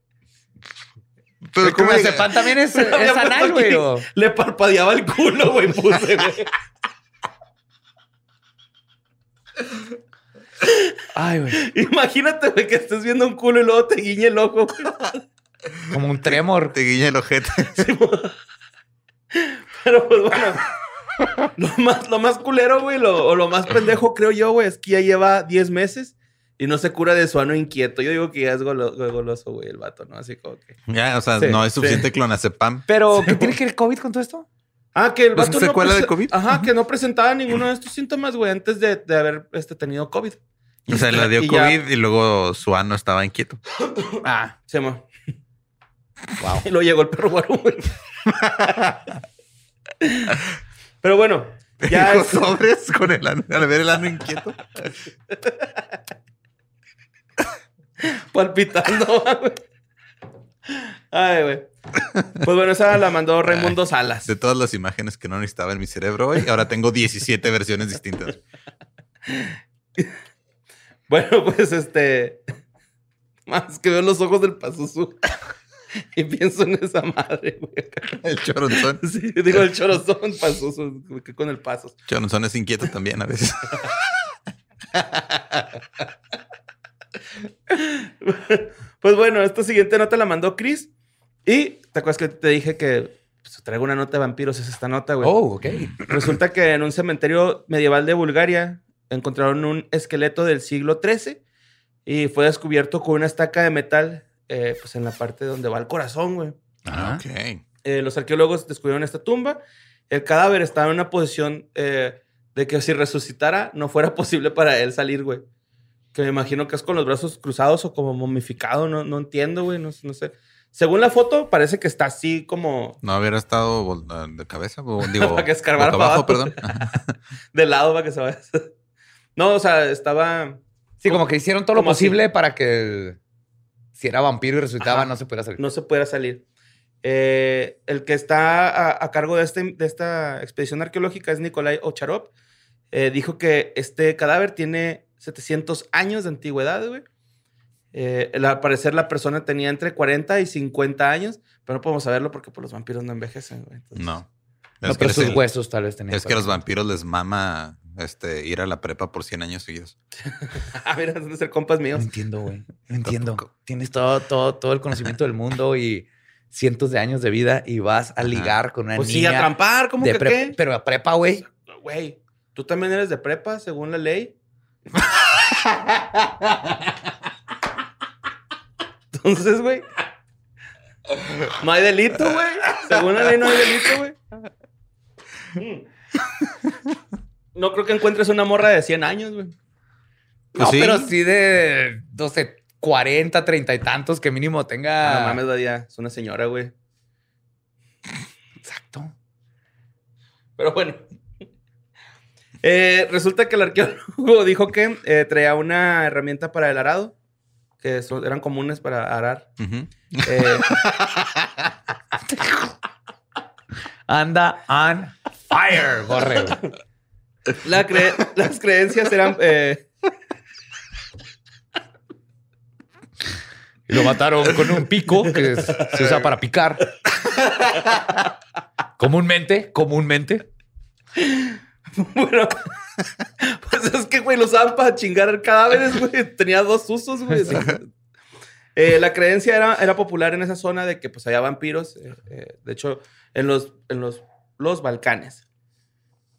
Speaker 3: Pero
Speaker 2: clonazepam también es, es anal, güey.
Speaker 4: Le parpadeaba el culo, güey, puse, güey.
Speaker 2: Ay, güey.
Speaker 4: Imagínate, güey, que estés viendo un culo y luego te guiñe el ojo.
Speaker 2: Como un tremor.
Speaker 3: Te guiña el ojete.
Speaker 4: Pero pues bueno, lo más, lo más culero, güey, lo, o lo más pendejo, creo yo, güey, es que ya lleva 10 meses y no se cura de su ano inquieto. Yo digo que ya es golo- goloso, güey, el vato, ¿no? Así como que.
Speaker 3: Ya, o sea,
Speaker 4: Sí,
Speaker 3: no es
Speaker 4: sí.
Speaker 3: suficiente clonazepam.
Speaker 2: Pero, ¿qué tiene que ver COVID con todo esto?
Speaker 4: Ah, que el vato.
Speaker 3: secuela de COVID.
Speaker 4: Ajá, que no presentaba ninguno de estos síntomas, güey, antes de, de haber este, tenido COVID.
Speaker 3: O sea, le dio
Speaker 4: Y ya-
Speaker 3: COVID y luego su ano estaba inquieto.
Speaker 2: Ah,
Speaker 4: Se llama. Wow. Y luego llegó el perro guaro, güey. Pero bueno, ya
Speaker 3: Dijo
Speaker 4: es-
Speaker 3: sobres con el ano, al ver el ano inquieto.
Speaker 4: palpitando. güey. Ay, güey. Pues bueno, esa la mandó Raimundo Salas.
Speaker 3: De todas las imágenes que no necesitaba en mi cerebro hoy, ahora tengo 17 versiones distintas.
Speaker 4: Bueno, pues este. Más que veo los ojos del Pazuzu. Y pienso en esa madre, güey.
Speaker 3: El choronzón.
Speaker 4: Sí, digo el chorozón, Pazuzu, con el Pasos.
Speaker 3: Choronzón es inquieto también a veces.
Speaker 4: Pues bueno, esta siguiente nota la mandó Chris. Y te acuerdas que te dije que pues, traigo una nota de vampiros, es esta nota, güey.
Speaker 2: oh, ok.
Speaker 4: Resulta que en un cementerio medieval de Bulgaria encontraron un esqueleto del siglo XIII y fue descubierto con una estaca de metal, eh, pues en la parte donde va el corazón, güey.
Speaker 2: Ajá.
Speaker 3: Ok.
Speaker 4: Eh, los arqueólogos descubrieron esta tumba. El cadáver estaba en una posición eh, de que si resucitara no fuera posible para él salir, güey. Que me imagino que es con los brazos cruzados o como momificado, no, no entiendo, güey, no, no sé. Según la foto, parece que está así como
Speaker 3: No hubiera estado vol- de cabeza, o digo,
Speaker 4: Para que escarbara para
Speaker 3: abajo,
Speaker 4: abajo.
Speaker 3: perdón.
Speaker 4: de lado para que se vaya. No, o sea, estaba...
Speaker 2: Sí, como que hicieron todo lo posible para que si era vampiro y resucitaba,
Speaker 4: Ajá.
Speaker 2: no se pudiera salir.
Speaker 4: no se pudiera salir. Eh, el que está a, a cargo de, este, de esta expedición arqueológica es Nikolai Ocharov. Eh, dijo que este cadáver tiene 700 años de antigüedad, güey. Eh, al parecer la persona tenía entre 40 y 50 años, pero no podemos saberlo porque pues, los vampiros no envejecen, güey. Entonces-
Speaker 3: No.
Speaker 2: No, pero sus huesos tal vez tenían.
Speaker 3: es que a los vampiros les mama este, ir a la prepa por 100 años seguidos.
Speaker 4: Ah, mira, deben de ser compas
Speaker 2: No
Speaker 4: míos.
Speaker 2: entiendo, güey. No entiendo.
Speaker 3: Tampoco.
Speaker 2: Tienes todo, todo, todo el conocimiento del mundo y cientos de años de vida y vas a ligar con una
Speaker 4: Pues sí,
Speaker 2: niña
Speaker 4: a trampar, ¿cómo que qué?
Speaker 2: Pero a prepa, güey.
Speaker 4: Güey, tú también eres de prepa, según la ley. Entonces, güey. No hay delito, güey. Según la ley no hay delito, güey. No creo que encuentres una morra de 100 años, güey.
Speaker 3: Pues
Speaker 2: no,
Speaker 3: sí.
Speaker 2: pero sí de, no sé, 40, 30 y tantos que mínimo tenga.
Speaker 4: Ah, no mames, Dadia. Es una señora, güey.
Speaker 2: Exacto.
Speaker 4: Pero bueno. Eh, resulta que el arqueólogo dijo que eh, traía una herramienta para el arado, que son- eran comunes para arar. Eh,
Speaker 2: Anda on fire, borre. güey.
Speaker 4: la cre- las creencias eran... eh,
Speaker 2: Y lo mataron con un pico que se usa para picar. Comúnmente, comúnmente.
Speaker 4: bueno, pues es que, güey, lo usaban para chingar cadáveres, güey. Tenía dos usos, güey. Eh, la creencia era, era popular en esa zona de que pues había vampiros. eh, eh, de hecho, en los, en los, los Balcanes.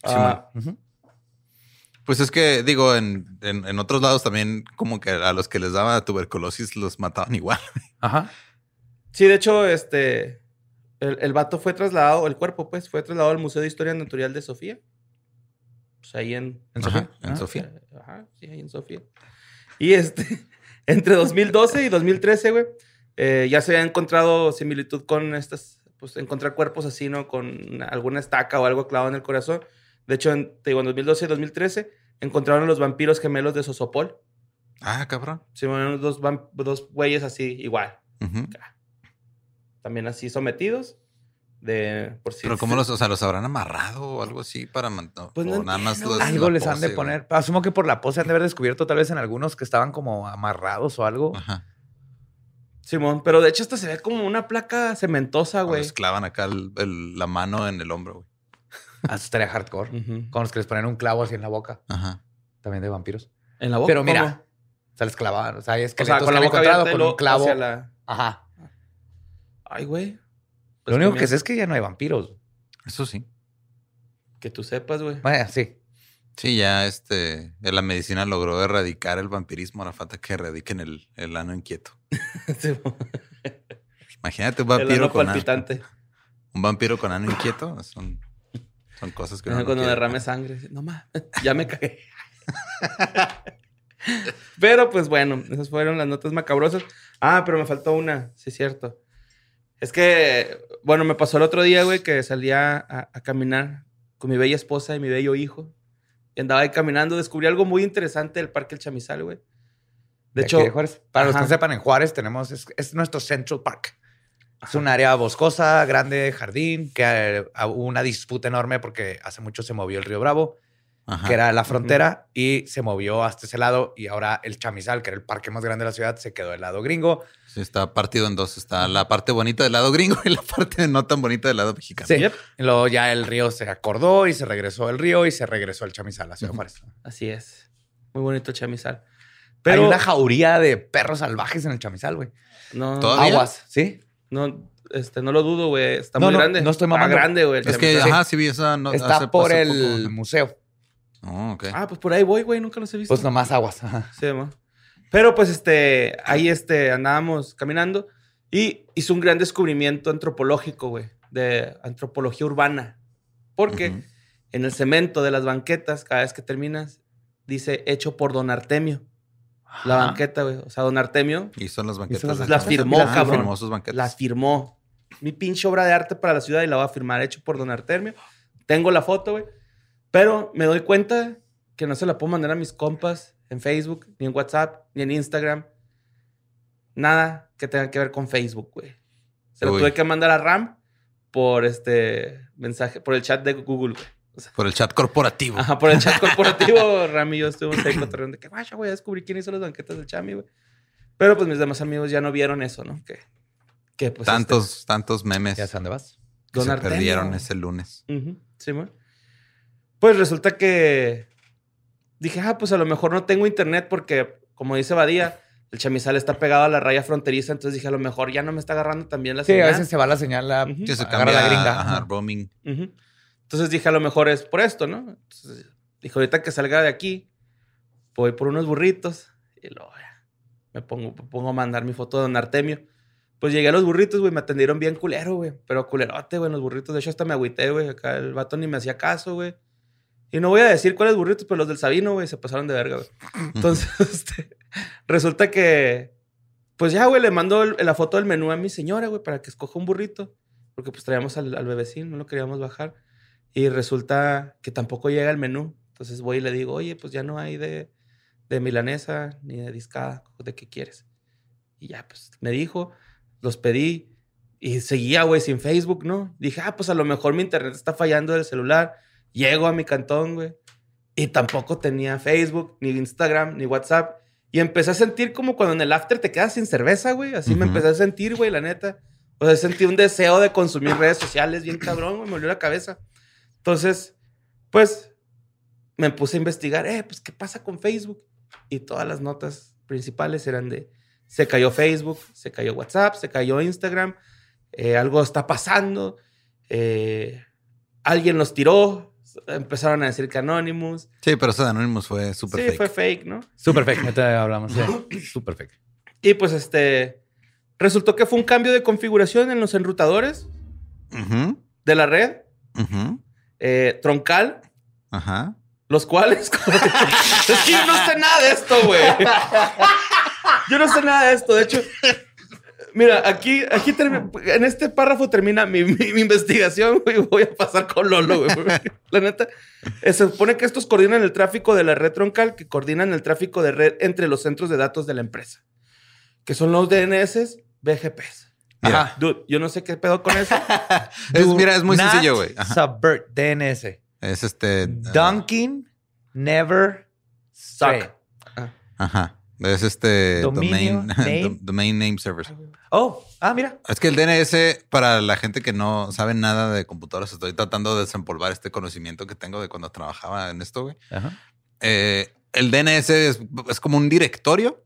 Speaker 4: Ah,
Speaker 3: Pues es que, digo, en, en, en otros lados también, como que a los que les daba tuberculosis los mataban igual.
Speaker 2: Ajá.
Speaker 4: sí, de hecho, este. El, el vato fue trasladado, el cuerpo, pues, fue trasladado al Museo de Historia Natural de Sofía. Pues ahí en.
Speaker 2: ¿En
Speaker 3: Ajá,
Speaker 2: Sofía?
Speaker 3: en
Speaker 2: Ah.
Speaker 3: Sofía.
Speaker 4: Ajá, sí, ahí en Sofía. Y este, entre 2012 y 2013, güey, eh, ya se había encontrado similitud con estas, pues encontrar cuerpos así, ¿no? Con alguna estaca o algo clavado en el corazón. De hecho, en, te digo, en 2012 y 2013 encontraron los vampiros gemelos de Sosopol.
Speaker 3: Ah, cabrón.
Speaker 4: Sí, bueno, dos, dos güeyes así, igual.
Speaker 3: Ujú.
Speaker 4: También así sometidos. De, por si
Speaker 3: Pero ¿cómo los, o sea, los habrán amarrado o algo así para man- no,
Speaker 4: Pues no
Speaker 3: o nada más los-
Speaker 2: Algo les han de
Speaker 3: güey?
Speaker 2: poner. Asumo que por la pose han de haber descubierto tal vez en algunos que estaban como amarrados o algo.
Speaker 3: Ajá.
Speaker 4: Simón, pero de hecho esta se ve como una placa cementosa,
Speaker 3: O
Speaker 4: güey.
Speaker 3: les clavan acá el- el- la mano en el hombro, güey.
Speaker 2: Ah, Eso estaría hardcore.
Speaker 4: Ujú.
Speaker 2: Con los que les ponen un clavo así en la boca.
Speaker 3: Ajá.
Speaker 2: También de vampiros.
Speaker 4: En la boca.
Speaker 2: Pero mira,
Speaker 4: ¿cómo?
Speaker 2: o sea, les clavaban. O sea, hay
Speaker 4: O
Speaker 2: esqueletos
Speaker 4: sea, con la
Speaker 2: que
Speaker 4: boca abierta
Speaker 2: con un clavo.
Speaker 4: hacia la...
Speaker 2: Ajá.
Speaker 4: Ay, güey.
Speaker 2: Lo único que sé es que ya no hay vampiros.
Speaker 3: Eso sí.
Speaker 4: Que tú sepas, güey.
Speaker 2: Bueno, sí.
Speaker 3: Sí, ya este, la medicina logró erradicar el vampirismo. Ahora falta que erradiquen el, el ano inquieto. Imagínate un
Speaker 4: El
Speaker 3: vampiro
Speaker 4: ano
Speaker 3: con ano,
Speaker 4: palpitante.
Speaker 3: un vampiro con ano inquieto. Son, son cosas que uno no
Speaker 4: Cuando
Speaker 3: quiere.
Speaker 4: derrame sangre. No más. Ya me cagué. pero pues bueno, esas fueron las notas macabrosas. Ah, pero me faltó una. Sí, es cierto. Es que, bueno, me pasó el otro día, güey, que salía a, a caminar con mi bella esposa y mi bello hijo. Y andaba ahí caminando. Descubrí algo muy interesante del Parque El Chamizal, güey. De
Speaker 2: De
Speaker 4: hecho,
Speaker 2: de. Para los que no sepan, en Juárez tenemos, es, es nuestro Central Park. Es un área boscosa, grande, jardín, que eh, hubo una disputa enorme porque hace mucho se movió el río Bravo,
Speaker 3: Ajá.
Speaker 2: que era la frontera, y se movió hasta ese lado. Y ahora el Chamizal, que era el parque más grande de la ciudad, se quedó del lado gringo.
Speaker 3: Sí, está partido en dos. Está la parte bonita del lado gringo y la parte no tan bonita del lado mexicano.
Speaker 2: Sí.
Speaker 4: Yep.
Speaker 2: Y luego ya el río se acordó y se regresó el río y se regresó el Chamizal a Ciudad Juárez.
Speaker 4: así es. Muy bonito el Chamizal.
Speaker 2: Pero hay una jauría de perros salvajes en el Chamizal, güey.
Speaker 4: no,
Speaker 3: ¿Todavía?
Speaker 2: Aguas, ¿sí?
Speaker 4: no, este, no lo dudo, güey. Está
Speaker 2: No,
Speaker 4: muy
Speaker 2: no,
Speaker 4: grande.
Speaker 2: no estoy mamando.
Speaker 4: grande, güey.
Speaker 3: Es que, ajá, sí vi esa. No,
Speaker 2: Está
Speaker 3: hace-
Speaker 2: por
Speaker 3: hace
Speaker 2: el
Speaker 3: poco.
Speaker 2: museo.
Speaker 3: Oh, ok.
Speaker 4: Ah, pues por ahí voy, güey. Nunca los he visto.
Speaker 2: Pues nomás aguas. Ajá.
Speaker 4: Sí, ma. Pero pues este, ahí este, andábamos caminando y hizo un gran descubrimiento antropológico, güey, de antropología urbana. Porque
Speaker 3: Ujú.
Speaker 4: en el cemento de las banquetas, cada vez que terminas, dice hecho por Don Artemio. La
Speaker 2: Ajá.
Speaker 4: banqueta, güey. O sea, Don Artemio
Speaker 3: Y son las banquetas.
Speaker 2: las-
Speaker 4: las firmó,
Speaker 3: Ah,
Speaker 4: cabrón.
Speaker 3: firmó sus banquetas.
Speaker 4: las firmó. Mi pinche obra de arte para la ciudad y la voy a firmar, hecho por Don Artemio. Tengo la foto, güey. Pero me doy cuenta que no se la puedo mandar a mis compas en Facebook, ni en WhatsApp, ni en Instagram. Nada que tenga que ver con Facebook, güey. Se lo
Speaker 3: Uy.
Speaker 4: tuve que mandar a Ram por este mensaje, por el chat de Google, güey. O sea,
Speaker 3: Por el chat corporativo.
Speaker 4: Ajá, por el chat corporativo, Ram y yo estuvimos ahí cotorreando de que, vaya, voy a descubrir quién hizo las banquetas del Chami, güey. Pero pues mis demás amigos ya no vieron eso, ¿no? Que, que pues.
Speaker 3: tantos, tantos memes
Speaker 2: ¿Ya dónde vas?
Speaker 3: que
Speaker 4: Don
Speaker 3: se
Speaker 4: Artemio.
Speaker 3: perdieron ese lunes.
Speaker 4: Sí, man. Pues resulta que dije, ah, pues a lo mejor no tengo internet porque, como dice Badía, el chamizal está pegado a la raya fronteriza. Entonces dije, a lo mejor ya no me está agarrando también la
Speaker 2: Sí, a
Speaker 4: señal.
Speaker 2: veces se va la señal a
Speaker 4: Ujú.
Speaker 3: Que se
Speaker 2: agarra
Speaker 3: cambia
Speaker 2: la gringa.
Speaker 3: ajá, roaming.
Speaker 4: Ujú. Entonces dije, a lo mejor es por esto, ¿no? Entonces, dije, ahorita que salga de aquí, voy por unos burritos y luego ya, me pongo, me pongo a mandar mi foto de Don Artemio. Pues llegué a los burritos, güey, me atendieron bien culero, güey. Pero culerote, güey, los burritos. De hecho, hasta me agüité, güey. Acá el vato ni me hacía caso, güey. Y no voy a decir cuáles burritos, pero los del Sabino, güey, se pasaron de verga, güey. Entonces, este, resulta que, pues ya, güey, le mando el- la foto del menú a mi señora, güey, para que escoja un burrito. Porque pues traíamos al, al bebecín, no lo queríamos bajar. Y resulta que tampoco llega el menú. Entonces voy y le digo, oye, pues ya no hay de, de milanesa ni de discada. ¿De qué quieres? Y ya, pues me dijo, los pedí y seguía, güey, sin Facebook, ¿no? Dije, ah, pues a lo mejor mi internet está fallando del celular. Llego a mi cantón, güey. Y tampoco tenía Facebook, ni Instagram, ni WhatsApp. Y empecé a sentir como cuando en el after te quedas sin cerveza, güey. Así me empecé a sentir, güey, la neta. O sea, sentí un deseo de consumir redes sociales bien cabrón, güey. Me volvió la cabeza. Entonces, pues, me puse a investigar, eh, pues, ¿qué pasa con Facebook? Y todas las notas principales eran de, Se cayó Facebook, se cayó WhatsApp, se cayó Instagram. eh, algo está pasando. eh, alguien los tiró. Empezaron a decir que Anonymous.
Speaker 3: Sí, pero eso de Anonymous fue súper
Speaker 4: Sí,
Speaker 3: fake.
Speaker 4: fue fake, ¿no?
Speaker 2: Super fake. Ahorita hablamos. Sí. Super fake.
Speaker 4: Y pues este. Resultó que fue un cambio de configuración en los enrutadores
Speaker 3: Ujú,
Speaker 4: de la red.
Speaker 3: ujú,
Speaker 4: eh, troncal.
Speaker 3: Ajá.
Speaker 4: Los cuales. es que yo no sé nada de esto, güey. Yo no sé nada de esto. De hecho, mira, aquí, aquí en este párrafo termina mi, mi- mi investigación, güey. Voy a pasar con Lolo, güey. La neta, eh, se supone que estos coordinan el tráfico de la red troncal, que coordinan el tráfico de red entre los centros de datos de la empresa, que son los DNS, BGPs.
Speaker 3: Mira.
Speaker 4: Ajá. Dude, yo no sé qué pedo con eso.
Speaker 3: Es, mira, es muy
Speaker 2: not
Speaker 3: sencillo, güey.
Speaker 2: Subvert DNS.
Speaker 3: Es este.
Speaker 2: Dunking never
Speaker 4: Suck.
Speaker 2: suck.
Speaker 3: Ajá. Es este.
Speaker 2: Dominio,
Speaker 3: domain,
Speaker 2: name.
Speaker 3: domain name servers.
Speaker 2: Oh, ah, mira.
Speaker 3: Es que el DNS, para la gente que no sabe nada de computadoras, estoy tratando de desempolvar este conocimiento que tengo de cuando trabajaba en esto, güey.
Speaker 2: Ajá.
Speaker 3: Eh, el DNS es, es como un directorio.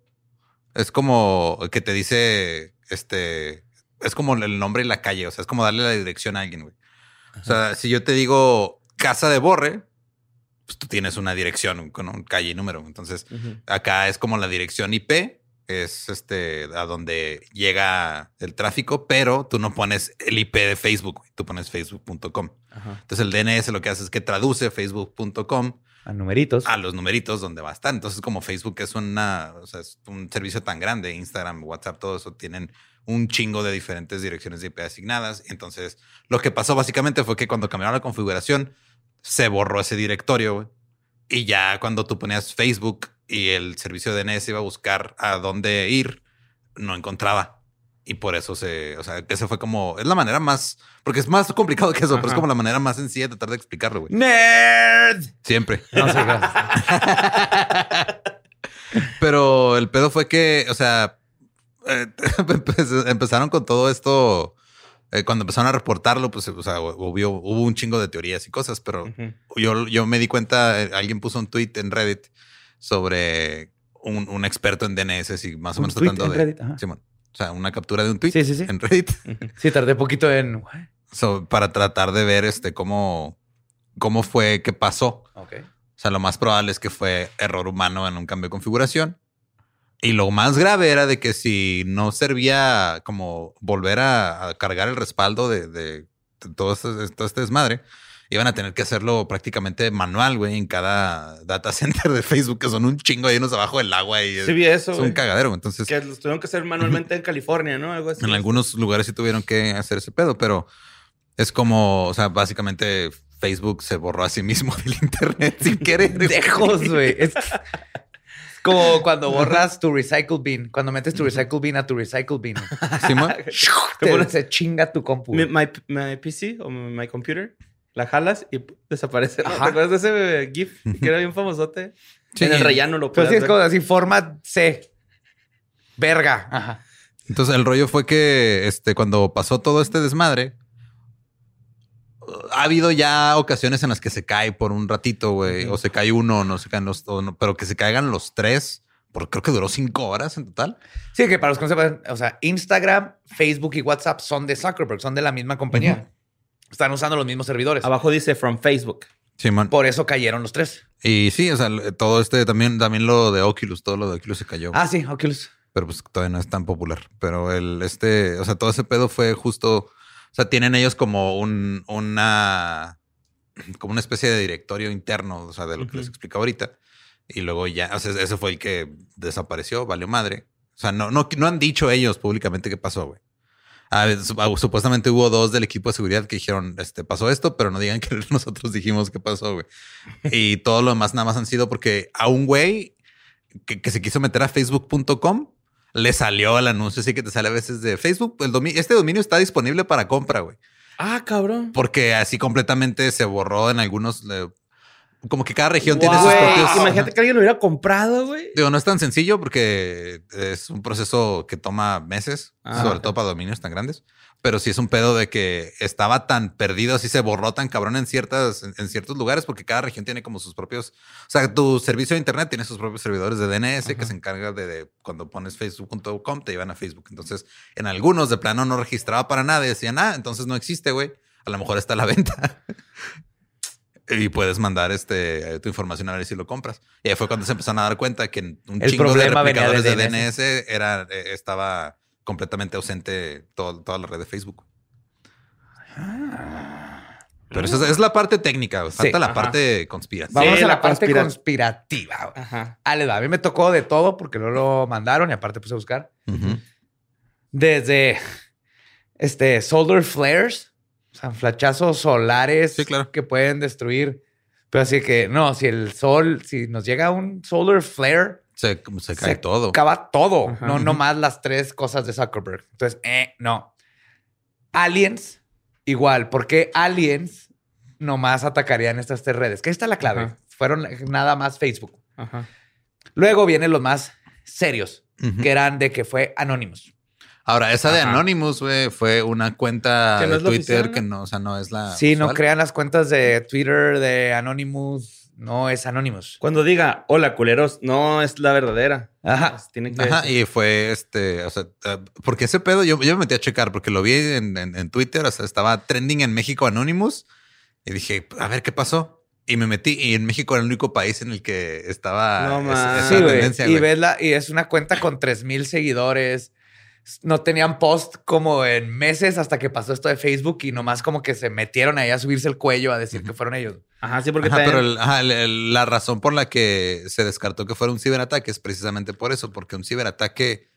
Speaker 3: Es como que te dice, este, es como el nombre y la calle. O sea, es como darle la dirección a alguien, güey. O sea, si yo te digo casa de Borre, pues tú tienes una dirección con un calle y número. Entonces, acá es como la dirección IP, es este a donde llega el tráfico, pero tú no pones el IP de Facebook, tú pones facebook.com. Entonces el DNS lo que hace es que traduce facebook.com
Speaker 2: A numeritos.
Speaker 3: a los numeritos donde va a estar. Entonces, como Facebook es una, o sea, es un servicio tan grande, Instagram, WhatsApp, todo eso tienen un chingo de diferentes direcciones de IP asignadas. Entonces, lo que pasó básicamente fue que cuando cambiaron la configuración, se borró ese directorio. Y ya cuando tú ponías Facebook y el servicio de DNS iba a buscar a dónde ir, no encontraba. Y por eso se, o sea, esa fue como, es la manera más, porque es más complicado que eso, pero es como la manera más sencilla de tratar de explicarlo, güey.
Speaker 2: Nerd.
Speaker 3: Siempre.
Speaker 2: No sé.
Speaker 3: Pero el pedo fue que, o sea, eh, empe- empezaron con todo esto. Eh, cuando empezaron a reportarlo, pues, o sea, hubo, hubo un chingo de teorías y cosas, pero yo, yo me di cuenta, eh, alguien puso un tweet en Reddit sobre un, un experto en DNS y más o
Speaker 2: ¿Un
Speaker 3: menos tratando de.
Speaker 2: Reddit?
Speaker 3: Simón. o sea, una captura de un tweet
Speaker 2: Sí, sí, sí.
Speaker 3: en Reddit
Speaker 2: Sí, tardé poquito en.
Speaker 3: so, para tratar de ver este cómo, cómo fue que pasó.
Speaker 2: Ok.
Speaker 3: O sea, lo más probable es que fue error humano en un cambio de configuración. Y lo más grave era de que si no servía como volver a, a cargar el respaldo de, de- de todo, este, todo este desmadre, iban a tener que hacerlo prácticamente manual, güey, en cada data center de Facebook, que son un chingo de unos abajo del agua y es,
Speaker 4: Sí vi eso,
Speaker 3: es
Speaker 4: güey.
Speaker 3: un cagadero. Entonces,
Speaker 4: Que los tuvieron que hacer manualmente en California, ¿no? Algo así.
Speaker 3: en algunos lugares sí tuvieron que hacer ese pedo, pero es como, o sea, básicamente Facebook se borró a sí mismo del internet sin querer.
Speaker 2: Dejos, güey. Es como cuando borras tu recycle bin. Cuando metes tu recycle bin a tu recycle bin.
Speaker 3: Simón.
Speaker 2: Te pones se chinga tu compu.
Speaker 4: Mi, my, my PC o my computer, la jalas y desaparece. ¿no? ¿Te
Speaker 2: Ajá.
Speaker 4: acuerdas de ese GIF que era bien famosote?
Speaker 3: Sí.
Speaker 4: En el rellano lo
Speaker 2: Pero
Speaker 4: puedes
Speaker 2: sí es como así, forma C. Verga. Ajá.
Speaker 3: Entonces el rollo fue que este, cuando pasó todo este desmadre, ha habido ya ocasiones en las que se cae por un ratito, güey, o se cae uno, no se caen los, no- pero que se caigan los tres, porque creo que duró cinco horas en total.
Speaker 2: Sí, que para los que no sepan, o sea, Instagram, Facebook y WhatsApp son de Zuckerberg, son de la misma compañía. Están usando los mismos servidores.
Speaker 4: Abajo dice from Facebook.
Speaker 3: Simón.
Speaker 2: Por eso cayeron los tres.
Speaker 3: Y sí, o sea, todo este también, también lo de Oculus, todo lo de Oculus se cayó.
Speaker 2: Ah, sí, Oculus.
Speaker 3: pero pues todavía no es tan popular. Pero el este, o sea, todo ese pedo fue justo, o sea, tienen ellos como un, una, como una especie de directorio interno, o sea, de lo que les explicaba ahorita. Y luego ya, o sea, ese fue el que desapareció, valió madre. O sea, no, no, no han dicho ellos públicamente qué pasó, güey. Ah, ah, supuestamente hubo dos del equipo de seguridad que dijeron, este, pasó esto, pero no digan que nosotros dijimos qué pasó, güey. Y todo lo demás nada más han sido porque a un güey que, que se quiso meter a facebook.com le salió el anuncio así que te sale a veces de Facebook. El este dominio está disponible para compra, güey.
Speaker 4: Ah, cabrón.
Speaker 3: Porque así completamente se borró en algunos. Como que cada región tiene sus propios.
Speaker 4: imagínate que alguien lo hubiera comprado, güey.
Speaker 3: Digo, no es tan sencillo porque es un proceso que toma meses,
Speaker 4: Ah,
Speaker 3: sobre todo para dominios tan grandes. Pero sí es un pedo de que estaba tan perdido, así se borró tan cabrón en ciertas, en, en ciertos lugares, porque cada región tiene como sus propios. O sea, tu servicio de internet tiene sus propios servidores de DNS que se encarga de, de cuando pones facebook.com, te llevan a Facebook. Entonces, en algunos de plano no registraba para nada y decían, ah, entonces no existe, güey. A lo mejor está a la venta. Y puedes mandar este tu información a ver si lo compras. Y ahí fue cuando se empezaron a dar cuenta que un
Speaker 2: El
Speaker 3: chingo de
Speaker 2: problema venía de
Speaker 3: replicadores de DNS, era, eh, estaba completamente ausente todo- toda la red de Facebook. Pero esa es, la parte técnica, falta
Speaker 2: Sí,
Speaker 3: la
Speaker 4: ajá.
Speaker 3: parte conspirativa.
Speaker 2: Vamos
Speaker 4: Sí,
Speaker 2: a la,
Speaker 4: la
Speaker 2: parte
Speaker 4: conspira-
Speaker 2: conspirativa.
Speaker 4: Ajá.
Speaker 2: Ah, les va. A mí me tocó de todo porque no lo mandaron y aparte puse a buscar. Desde este solar flares, o sea, flachazos solares
Speaker 3: Sí, claro.
Speaker 2: que pueden destruir. Pero así que no, si el sol, si nos llega un solar flare,
Speaker 3: Se, se cae todo.
Speaker 2: acaba todo.
Speaker 4: Ajá.
Speaker 2: No, no más las tres cosas de Zuckerberg. Entonces, eh, no. Aliens, igual. porque aliens nomás atacarían estas tres redes? Que esta es la clave.
Speaker 4: Ajá.
Speaker 2: Fueron nada más Facebook.
Speaker 4: Ajá.
Speaker 2: Luego vienen los más serios, que eran de que fue Anonymous.
Speaker 3: Ahora, esa de
Speaker 4: Ajá.
Speaker 3: Anonymous, güey, fue una cuenta
Speaker 4: Que no
Speaker 3: de Twitter
Speaker 4: oficial, ¿no?
Speaker 3: que no, o sea, no es la.
Speaker 2: sí, no crean las cuentas de Twitter de Anonymous. No es Anonymous.
Speaker 4: Cuando diga, hola, culeros, no es la verdadera.
Speaker 2: Ajá.
Speaker 4: Pues Tiene que
Speaker 3: Ajá, y fue este, o sea, eh, porque ese pedo yo, yo me metí a checar porque lo vi en, en- en Twitter, o sea, estaba trending en México Anonymous y dije, a ver qué pasó. Y me metí y en México era el único país en el que estaba
Speaker 4: No
Speaker 3: esa
Speaker 2: Sí, güey.
Speaker 3: tendencia.
Speaker 2: Y ves la, y es una cuenta con 3000 seguidores. No tenían post como en meses hasta que pasó esto de Facebook y nomás como que se metieron ahí a subirse el cuello a decir que fueron ellos.
Speaker 4: Ajá, sí, porque
Speaker 3: Ajá,
Speaker 4: también-
Speaker 3: pero el- ajá, el- el- la razón por la que se descartó que fuera un ciberataque es precisamente por eso, porque un ciberataque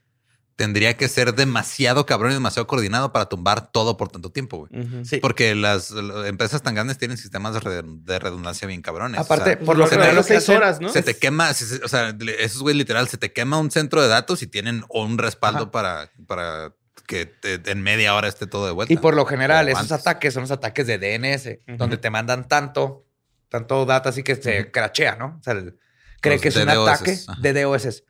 Speaker 3: tendría que ser demasiado cabrón y demasiado coordinado para tumbar todo por tanto tiempo, güey.
Speaker 2: Sí.
Speaker 3: Porque las las empresas tan grandes tienen sistemas de, redund- de redundancia bien cabrones.
Speaker 2: Aparte,
Speaker 3: O sea,
Speaker 2: por lo
Speaker 4: Pues
Speaker 2: general
Speaker 4: seis
Speaker 2: hacen
Speaker 4: horas, ¿no?
Speaker 3: se te quema, se- se- o sea, esos güey literal, se te quema un centro de datos y tienen un respaldo
Speaker 2: Ajá.
Speaker 3: para, para que te- en media hora esté todo de vuelta.
Speaker 2: Y por lo general, esos ataques son los ataques de DNS, donde te mandan tanto, tanto data así que se crachea, ¿no? O sea, el- cree
Speaker 3: Los
Speaker 2: que es un ataque
Speaker 3: ajá.
Speaker 2: de DOS.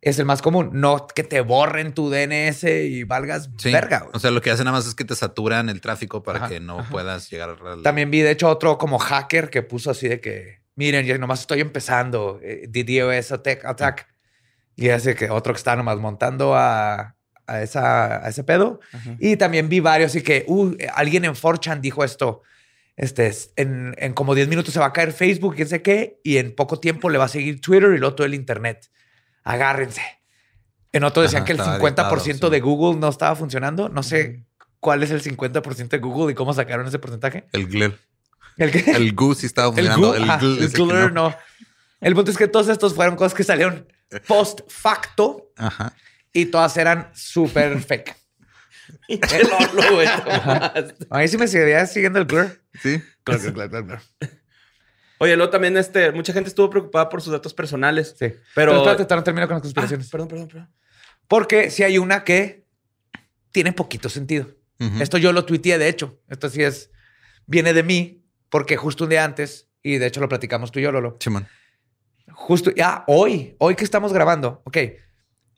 Speaker 2: Es el más común, no que te borren tu DNS y valgas
Speaker 3: Sí.
Speaker 2: verga. güey.
Speaker 3: O sea, lo que hacen nada más es que te saturan el tráfico para
Speaker 2: Ajá,
Speaker 3: que no
Speaker 2: ajá.
Speaker 3: puedas llegar al.
Speaker 2: También vi, de hecho, otro como hacker que puso así de que, miren, yo nomás estoy empezando, eh, the DOS attack. attack. Y hace que otro que está nomás montando a, a, esa, a ese pedo.
Speaker 4: Ajá.
Speaker 2: Y también vi varios y que uh, alguien en 4chan dijo esto. Este, es- en, en como 10 minutos se va a caer Facebook, quién sé qué, y en poco tiempo le va a seguir Twitter y luego todo el Internet. Agárrense. En otro decían
Speaker 3: Ajá,
Speaker 2: que el
Speaker 3: estaba
Speaker 2: 50%
Speaker 3: dictado,
Speaker 2: de. Google no estaba funcionando. No sé cuál es el 50% de Google y cómo sacaron ese porcentaje.
Speaker 3: El GLER.
Speaker 2: ¿El qué?
Speaker 3: El GU sí estaba
Speaker 2: El
Speaker 3: funcionando.
Speaker 2: Gu-
Speaker 3: El,
Speaker 2: ajá,
Speaker 3: GLER
Speaker 2: el
Speaker 3: no.
Speaker 2: no. El punto es que todos estos fueron cosas que salieron post facto
Speaker 3: Ajá.
Speaker 2: y todas eran súper fake.
Speaker 4: Lolo, güey.
Speaker 2: A mí sí me seguiría siguiendo el Glur.
Speaker 3: Sí.
Speaker 2: Claro, claro, claro, claro.
Speaker 4: Oye, luego también este, mucha gente estuvo preocupada por sus datos personales.
Speaker 2: Sí.
Speaker 4: Pero-
Speaker 2: Pero, espérate, no termino con las
Speaker 4: Ah,
Speaker 2: conspiraciones.
Speaker 4: perdón, perdón, perdón.
Speaker 2: Porque si hay una que tiene poquito sentido. Esto yo lo tuiteé, de hecho. Esto sí es, viene de mí, porque justo un día antes, y de hecho lo platicamos tú y yo, Lolo.
Speaker 3: Simón.
Speaker 2: Justo, ya, hoy, hoy que estamos grabando, ok.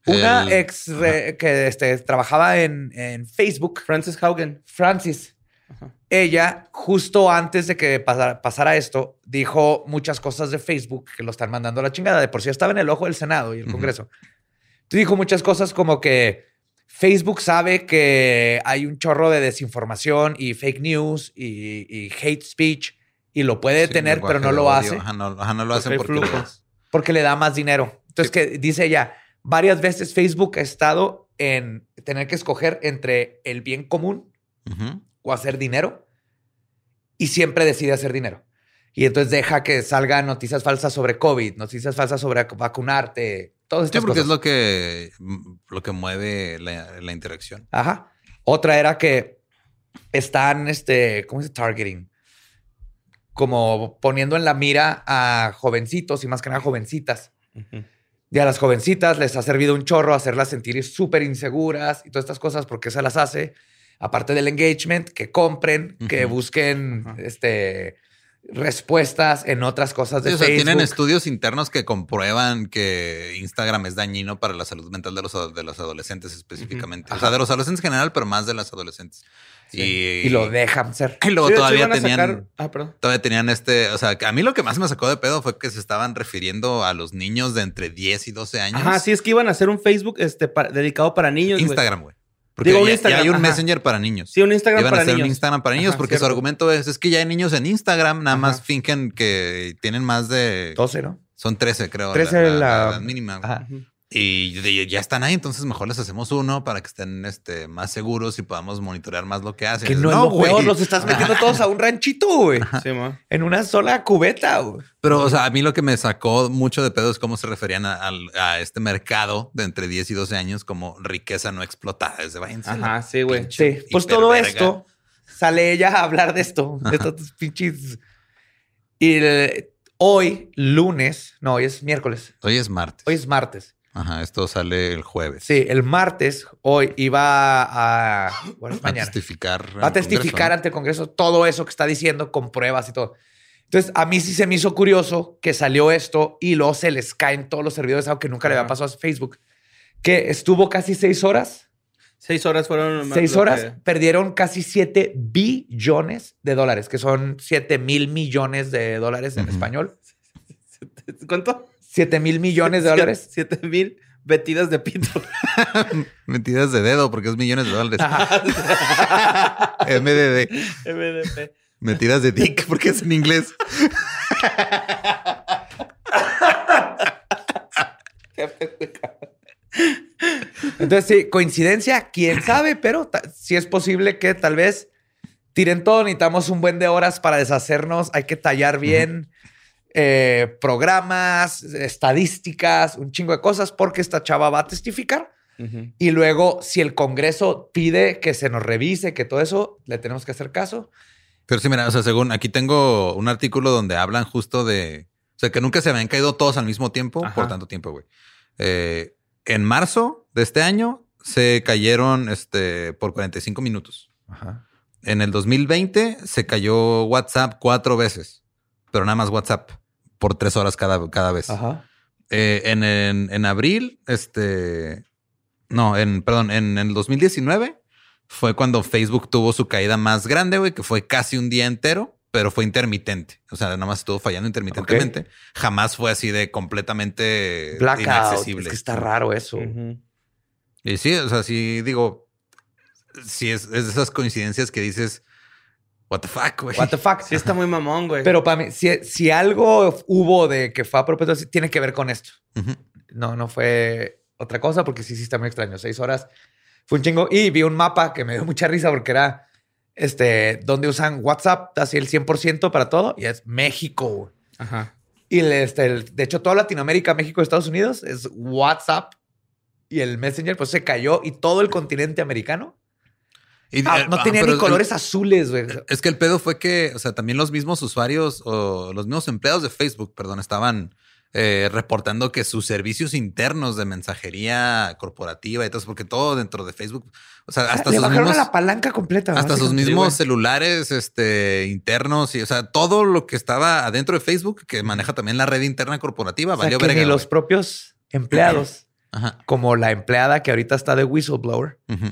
Speaker 2: Una
Speaker 3: El-
Speaker 2: ex re- que este, trabajaba en, en Facebook,
Speaker 4: Francis Haugen.
Speaker 2: Francis,
Speaker 4: Ajá.
Speaker 2: Ella, justo antes de que pasara, pasara esto, dijo muchas cosas de Facebook que lo están mandando a la chingada. De por sí estaba en el ojo del Senado y el. Congreso. Entonces dijo muchas cosas como que Facebook sabe que hay un chorro de desinformación y fake news y, y hate speech y lo puede
Speaker 3: Sí,
Speaker 2: tener,
Speaker 3: lenguaje
Speaker 2: pero no lo hace
Speaker 3: Ajá, no, ajá, no lo
Speaker 4: Porque hay
Speaker 3: porque.
Speaker 2: porque le da más dinero. Entonces, que dice ella, varias veces Facebook ha estado en tener que escoger entre el bien común. O hacer dinero y siempre decide hacer dinero. Y entonces deja que salgan noticias falsas sobre COVID, noticias falsas sobre vacunarte, todas
Speaker 3: Sí,
Speaker 2: estas
Speaker 3: porque
Speaker 2: cosas.
Speaker 3: es lo que, lo que mueve la, la interacción.
Speaker 2: Ajá. Otra era que están, este, ¿cómo se dice? Targeting. Como poniendo en la mira a jovencitos y más que nada jovencitas. Y a las jovencitas les ha servido un chorro hacerlas sentir súper inseguras y todas estas cosas porque se las hace. Aparte del engagement, que compren, que busquen este, respuestas en otras cosas de
Speaker 3: Sí, o sea,
Speaker 2: Facebook.
Speaker 3: tienen estudios internos que comprueban que Instagram es dañino para la salud mental de los, de los adolescentes específicamente. O sea, de los adolescentes en general, pero más de las adolescentes. Y,
Speaker 2: y lo dejan ser.
Speaker 3: y luego
Speaker 4: Sí,
Speaker 3: todavía tenían...
Speaker 4: sacar- Ah, perdón.
Speaker 3: Todavía tenían este, o sea, a mí lo que más me sacó de pedo fue que se estaban refiriendo a los niños de entre 10 y 12 años.
Speaker 4: Ajá, sí, es que iban a hacer un Facebook este, para- dedicado para niños.
Speaker 3: Instagram, güey. Porque
Speaker 4: Digo, un
Speaker 3: ya, ya
Speaker 4: Instagram,
Speaker 3: hay un
Speaker 4: ajá.
Speaker 3: Messenger para niños.
Speaker 4: Sí, un Instagram
Speaker 3: Iban
Speaker 4: para
Speaker 3: a hacer
Speaker 4: niños.
Speaker 3: un Instagram para niños
Speaker 4: Ajá,
Speaker 3: porque su
Speaker 4: cierto.
Speaker 3: argumento es, es que ya hay niños en Instagram, nada más fingen que tienen más de...
Speaker 2: 12, ¿no?
Speaker 3: Son 13, creo.
Speaker 2: 13
Speaker 3: la,
Speaker 2: la-
Speaker 3: la edad mínima.
Speaker 2: Ajá.
Speaker 3: Y ya están ahí, entonces mejor les hacemos uno para que estén este, más seguros y podamos monitorear más lo que hacen.
Speaker 2: Que no, es lo peor, los estás metiendo todos a un ranchito, güey.
Speaker 4: Sí.
Speaker 2: En una sola cubeta, güey.
Speaker 3: Pero, o sea, a mí lo que me sacó mucho de pedo es cómo se referían a, este mercado de entre 10 y 12 años como riqueza no explotada. Desde
Speaker 4: Ajá, sí, güey.
Speaker 2: Sí, pues todo esto sale ella a hablar de esto, de estos pinches. Y el- hoy, lunes, no, hoy es miércoles,
Speaker 3: Hoy es martes.
Speaker 2: hoy es martes.
Speaker 3: Ajá, esto sale el jueves.
Speaker 2: Sí, el martes, hoy iba a. Bueno, es
Speaker 3: A
Speaker 2: mañana.
Speaker 3: testificar.
Speaker 2: Va a testificar
Speaker 3: Congreso,
Speaker 2: ante el Congreso todo eso que está diciendo con pruebas y todo. Entonces, a mí sí se me hizo curioso que salió esto y luego se les caen todos los servidores, algo que nunca le había pasado a Facebook, que estuvo casi seis horas.
Speaker 4: Seis horas fueron. más
Speaker 2: Seis horas
Speaker 4: que-
Speaker 2: perdieron casi 7 billones de dólares, que son 7 mil millones de dólares en
Speaker 3: Ujú.
Speaker 2: español.
Speaker 4: ¿Cuánto?
Speaker 2: 7 mil millones de dólares.
Speaker 4: Siete mil metidas de pito.
Speaker 3: Metidas de dedo porque es millones de dólares. MDD.
Speaker 4: MDP.
Speaker 3: Metidas de dick porque es en inglés.
Speaker 2: Entonces, sí, coincidencia, quién sabe, pero sí es posible que tal vez tiren todo. Necesitamos un buen de horas para deshacernos. Hay que tallar bien eh, programas, estadísticas, un chingo de cosas, porque esta chava va a testificar. Y luego, si el Congreso pide que se nos revise, que todo eso, le tenemos que hacer caso.
Speaker 3: Pero sí, mira, o sea, según aquí tengo un artículo donde hablan justo de, o sea, que nunca se habían caído todos al mismo tiempo
Speaker 4: Ajá.
Speaker 3: por tanto tiempo, güey. Eh, en marzo de este año se cayeron este, por 45 minutos. En el 2020 se cayó WhatsApp cuatro veces, pero nada más WhatsApp por tres horas cada, cada vez.
Speaker 2: Ajá.
Speaker 3: Eh, en, en, en abril, este. No, en, perdón, en, el 2019 fue cuando Facebook tuvo su caída más grande, güey, que fue casi un día entero, pero fue intermitente. O sea, nada más estuvo fallando intermitentemente. Jamás fue así de completamente
Speaker 2: Blackout.
Speaker 3: inaccesible.
Speaker 2: Es que está raro eso.
Speaker 3: Y sí, o sea, sí digo, sí es, es de esas coincidencias que dices, what the fuck, güey.
Speaker 2: What the fuck.
Speaker 4: Sí, está muy mamón, güey.
Speaker 2: Pero para mí, si, si algo hubo de que fue a propósito, tiene que ver con esto.
Speaker 3: Ujú.
Speaker 2: No, no fue otra cosa, porque sí, sí está muy extraño. Seis horas fue un chingo. Y vi un mapa que me dio mucha risa porque era este, donde usan WhatsApp así el 100% para todo y es México. güey.
Speaker 4: Ajá.
Speaker 2: Y el, este, el- de hecho, toda Latinoamérica, México, Estados Unidos es WhatsApp y el Messenger, pues se cayó y todo el continente americano.
Speaker 3: Y-
Speaker 2: Ah,
Speaker 3: eh,
Speaker 2: no
Speaker 3: ah,
Speaker 2: tenía ni
Speaker 3: el-
Speaker 2: colores azules, güey.
Speaker 3: Es que el pedo fue que, o sea, también los mismos usuarios o los mismos empleados de Facebook, perdón, estaban eh, reportando que sus servicios internos de mensajería corporativa y todo eso, porque todo dentro de Facebook, o sea, hasta
Speaker 2: Le
Speaker 3: sus
Speaker 2: bajaron
Speaker 3: mismos,
Speaker 2: a la palanca completa.
Speaker 3: hasta sus mismos celulares este, internos y, o sea, todo lo que estaba adentro de Facebook, que maneja también la red interna corporativa,
Speaker 2: O sea,
Speaker 3: valió
Speaker 2: que
Speaker 3: verga.
Speaker 2: ni los propios empleados,
Speaker 3: Ajá.
Speaker 2: como la empleada que ahorita está de whistleblower.
Speaker 3: Ujú.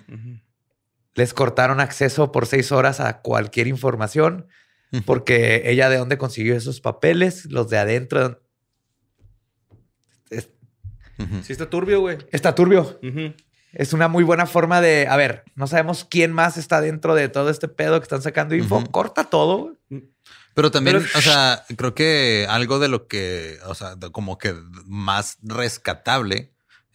Speaker 2: Les cortaron acceso por seis horas a cualquier información porque ella de dónde consiguió esos papeles, los de adentro. Es-.
Speaker 4: Sí, está turbio, güey.
Speaker 2: está turbio. Es una muy buena forma de, a ver, no sabemos quién más está dentro de todo este pedo que están sacando info. Corta todo. güey.
Speaker 3: Pero también,
Speaker 4: Pero-
Speaker 3: o sea, creo que algo de lo que, o sea, como que más rescatable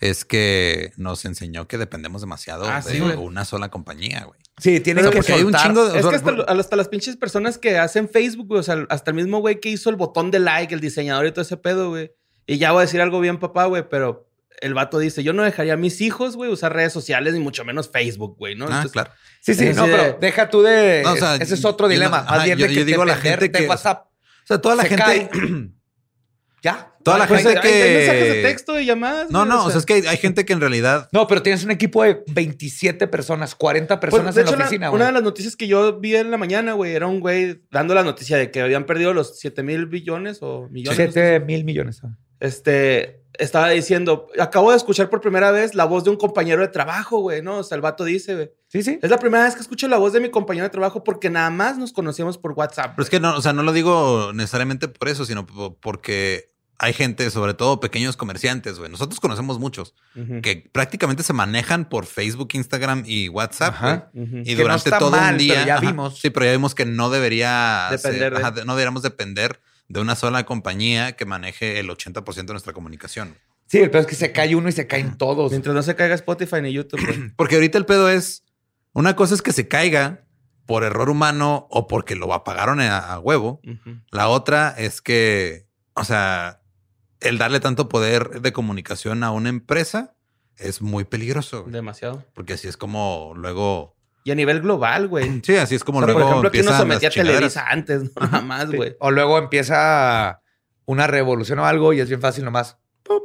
Speaker 3: es que nos enseñó que dependemos demasiado
Speaker 4: Ah,
Speaker 3: de
Speaker 4: sí,
Speaker 3: una sola compañía, güey.
Speaker 2: Sí, tiene que
Speaker 3: hay un
Speaker 2: soltar.
Speaker 3: chingo de-
Speaker 4: Es que hasta, hasta las pinches personas que hacen Facebook, güey, o sea, hasta el mismo güey que hizo el botón de like, el diseñador y todo ese pedo, güey. Y ya voy a decir algo bien, papá, güey, pero el vato dice, yo no dejaría a mis hijos, güey, usar redes sociales, ni mucho menos Facebook, güey, ¿no?
Speaker 3: Ah,
Speaker 4: Entonces,
Speaker 3: claro.
Speaker 2: Sí, sí, no,
Speaker 4: de-
Speaker 2: pero deja tú de.
Speaker 3: No, o sea,
Speaker 2: ese es otro
Speaker 3: yo no-
Speaker 2: dilema.
Speaker 3: ajá, yo-
Speaker 2: de
Speaker 3: yo
Speaker 2: que
Speaker 3: digo a la gente que-
Speaker 2: WhatsApp.
Speaker 3: O sea, toda la
Speaker 2: Se
Speaker 3: gente.
Speaker 2: Ya.
Speaker 3: Toda la
Speaker 4: Pues,
Speaker 3: gente
Speaker 4: hay- hay mensajes de
Speaker 3: que...
Speaker 4: texto y llamadas.
Speaker 3: No, no, o sea, es que hay, hay gente que en realidad...
Speaker 2: No, pero tienes un equipo de 27 personas, 40
Speaker 4: Pues,
Speaker 2: personas
Speaker 4: de
Speaker 2: en la
Speaker 4: hecho, la-
Speaker 2: oficina,
Speaker 4: una
Speaker 2: güey.
Speaker 4: de las noticias que yo vi en la mañana, güey, era un güey dando la noticia de que habían perdido los 7 mil billones o millones.
Speaker 2: 7 mil millones. ah.
Speaker 4: Este, estaba diciendo, acabo de escuchar por primera vez la voz de un compañero de trabajo, güey, ¿no? O sea, el vato dice, güey.
Speaker 2: Sí, sí.
Speaker 4: Es la primera vez que escucho la voz de mi compañero de trabajo porque nada más nos conocíamos por WhatsApp.
Speaker 3: Pero es que no, o sea, no lo digo necesariamente por eso, sino po- porque hay gente, sobre todo pequeños comerciantes, güey. Nosotros conocemos muchos que prácticamente se manejan por Facebook, Instagram y WhatsApp.
Speaker 2: Ajá.
Speaker 3: güey.
Speaker 4: Ujú.
Speaker 3: Y
Speaker 2: Que no
Speaker 3: durante
Speaker 2: está
Speaker 3: todo
Speaker 2: mal,
Speaker 3: un día.
Speaker 2: pero ya
Speaker 3: ajá,
Speaker 2: vimos.
Speaker 3: Sí, pero ya vimos que no debería
Speaker 4: Depender
Speaker 3: ser-
Speaker 4: de-
Speaker 3: ajá, no deberíamos depender de una sola compañía que maneje el 80% de nuestra comunicación.
Speaker 2: Sí, el peor es que se cae uno y se caen todos.
Speaker 4: Mientras no se caiga Spotify ni YouTube, güey.
Speaker 3: Porque ahorita el pedo es, una cosa es que se caiga por error humano o porque lo apagaron a, a huevo. La otra es que, o sea, el darle tanto poder de comunicación a una empresa es muy peligroso. güey.
Speaker 4: Demasiado.
Speaker 3: Porque así es como luego...
Speaker 4: Y a nivel global, güey.
Speaker 3: Sí, así es como
Speaker 4: O sea,
Speaker 3: luego
Speaker 4: por ejemplo, aquí uno
Speaker 3: empiezan
Speaker 4: sometía a. Televisa antes, ¿no? Nada más,
Speaker 2: Sí.
Speaker 4: güey.
Speaker 2: O luego empieza una revolución o algo y es bien fácil nomás. ¡pup!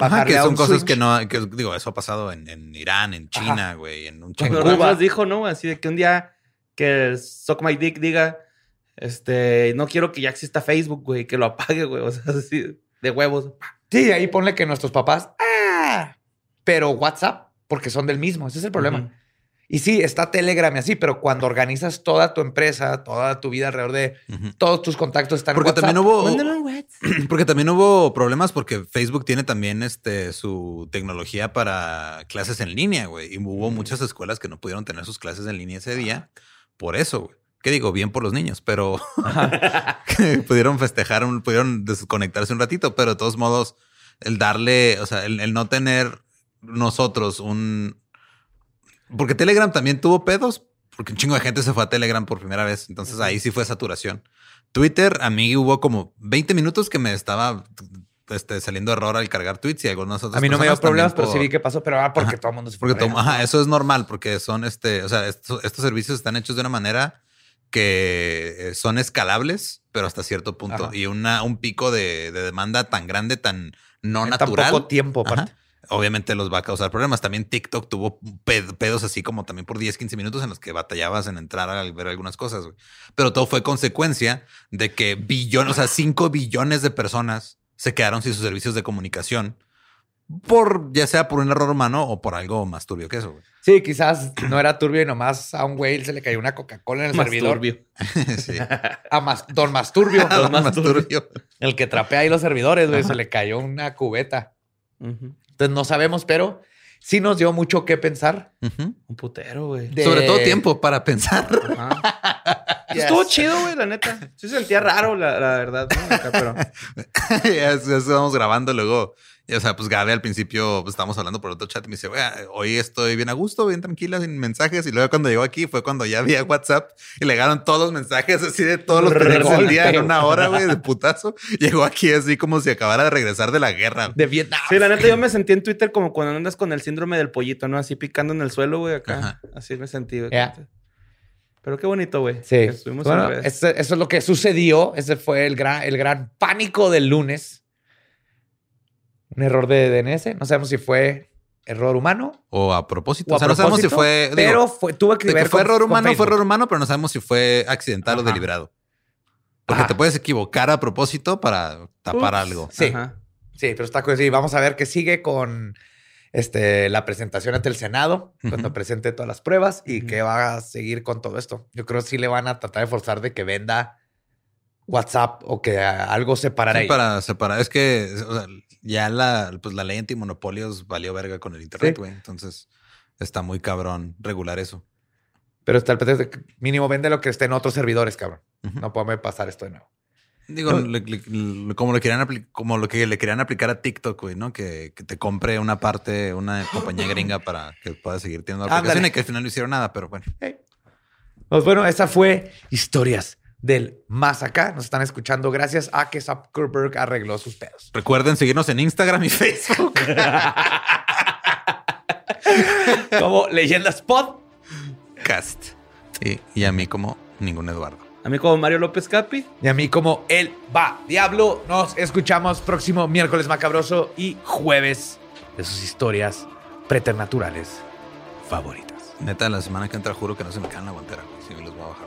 Speaker 3: Ajá, que son cosas
Speaker 2: switch.
Speaker 3: que no, que digo, eso ha pasado en, en Irán, en China, güey, en un chingo
Speaker 4: Pero más dijo, ¿no? Así de que un día que el Suck My Dick diga, este, no quiero que ya exista Facebook, güey, que lo apague, güey. O sea, así, de huevos.
Speaker 2: Sí, ahí ponle que nuestros papás. ¡Ah! Pero WhatsApp, porque son del mismo. Ese es el problema. Y sí, está Telegram y así, pero cuando organizas toda tu empresa, toda tu vida alrededor de todos tus contactos están en
Speaker 3: Porque
Speaker 2: WhatsApp.
Speaker 3: también hubo... Porque también hubo problemas porque Facebook tiene también este su tecnología para clases en línea, güey. Y hubo muchas escuelas que no pudieron tener sus clases en línea ese día por eso, güey. ¿Qué digo? Bien por los niños, pero que pudieron festejar, un- pudieron desconectarse un ratito, pero de todos modos, el darle, o sea, el, el no tener nosotros un... Porque Telegram también tuvo pedos, porque un chingo de gente se fue a Telegram por primera vez, entonces ahí sí fue saturación. Twitter, a mí hubo como 20 minutos que me estaba este, saliendo error al cargar tweets y algunas otras
Speaker 2: A mí no me dio problemas, pero sí vi que pasó, pero ah, porque
Speaker 3: Ajá.
Speaker 2: todo el mundo se fue.
Speaker 3: porque
Speaker 2: para
Speaker 3: to-
Speaker 2: allá.
Speaker 3: ajá, eso es normal porque son este, o sea, estos servicios están hechos de una manera que eh, son escalables, pero hasta cierto punto.
Speaker 2: Ajá.
Speaker 3: Y una, un pico de, de demanda tan grande, tan no
Speaker 2: En tan
Speaker 3: natural.
Speaker 2: poco tiempo, aparte.
Speaker 3: Ajá, Obviamente los va a causar problemas. También TikTok tuvo ped- pedos así como también por 10, 15 minutos en los que batallabas en entrar a ver algunas cosas. Pero todo fue consecuencia de que billones, o sea, 5 billones de personas se quedaron sin sus servicios de comunicación por ya sea por un error humano o por algo más turbio que eso. güey.
Speaker 2: Sí, quizás no era turbio y nomás a un güey se le cayó una Coca-Cola en el
Speaker 4: Más
Speaker 2: servidor.
Speaker 4: turbio.
Speaker 3: sí.
Speaker 2: A más, don Masturbio,
Speaker 3: Algo más turbio.
Speaker 2: el que trapea ahí los servidores, güey, se le cayó una cubeta. Entonces no sabemos, pero sí nos dio mucho que pensar.
Speaker 4: Un putero, güey.
Speaker 2: de-
Speaker 3: Sobre todo tiempo para pensar.
Speaker 4: Ajá.
Speaker 2: Yes.
Speaker 4: Estuvo chido, güey, la neta. Sí se sentía raro, la, la verdad, ¿no? Acá, pero...
Speaker 3: ya, ya estábamos grabando luego. y, o sea, pues Gabe al principio pues, estábamos hablando por otro chat y me dice, "Güey, hoy estoy bien a gusto, bien tranquila, sin mensajes. Y luego cuando llegó aquí fue cuando ya había WhatsApp y le llegaron todos los mensajes así de todos los periodos del día en una hora, güey, de putazo. Llegó aquí así como si acabara de regresar de la guerra.
Speaker 2: de Vietnam.
Speaker 4: Sí, la neta, yo me sentí en Twitter como cuando andas con el síndrome del pollito, ¿no? Así picando en el suelo, güey, acá.
Speaker 3: Ajá.
Speaker 4: Así me sentí, güey. Pero qué bonito, güey.
Speaker 2: Sí. Bueno,
Speaker 4: en redes.
Speaker 2: ese- eso es lo que sucedió. Ese fue el gran, el gran pánico del lunes. Un error de DNS. No sabemos si fue error humano
Speaker 3: O a propósito.
Speaker 2: o a
Speaker 3: o sea, no sabemos si fue. digo,
Speaker 2: pero fue, tuvo que
Speaker 3: de
Speaker 2: ver
Speaker 3: que fue
Speaker 2: con-
Speaker 3: error humano, fue error humano, pero no sabemos si fue accidental o deliberado. Porque
Speaker 2: Ajá.
Speaker 3: te puedes equivocar a propósito para tapar
Speaker 4: Ups.
Speaker 3: algo.
Speaker 2: Sí.
Speaker 4: Ajá.
Speaker 2: Sí, pero está. Sí, vamos a ver qué sigue con este, la presentación ante el Senado, cuando presente todas las pruebas y
Speaker 4: Ujú.
Speaker 2: qué va a seguir con todo esto. Yo creo que sí le van a tratar de forzar de que venda WhatsApp o que algo separara
Speaker 3: Sí,
Speaker 2: ahí.
Speaker 3: para separar. Es que o sea, ya la, pues, la ley antimonopolios valió verga con el internet,
Speaker 2: Sí.
Speaker 3: güey. Entonces está muy cabrón regular eso.
Speaker 2: Pero está el pretexto de que mínimo vende lo que esté en otros servidores, cabrón.
Speaker 3: Ujú.
Speaker 2: No puede pasar esto de nuevo.
Speaker 3: Digo,
Speaker 2: No.
Speaker 3: le- le- le- como lo querían como lo que le querían aplicar a TikTok, güey, ¿no? Que, que te compre una parte, una compañía gringa para que puedas seguir teniendo la aplicación y que al final no hicieron nada, pero bueno.
Speaker 2: Pues bueno, esa fue historias del más acá. Nos están escuchando gracias a que Zuckerberg arregló sus pedos.
Speaker 3: Recuerden seguirnos en Instagram y Facebook.
Speaker 2: Como Leyendas Pod.
Speaker 3: Cast. Y, y a mí como ningún Eduardo.
Speaker 4: A mí como Mario López Capi.
Speaker 2: Y a mí como El Va Diablo. Nos escuchamos próximo miércoles macabroso y jueves de sus historias preternaturales favoritas.
Speaker 3: Neta, la semana que entra juro que no se me caen la guantera. güey. Sí, me los voy a bajar.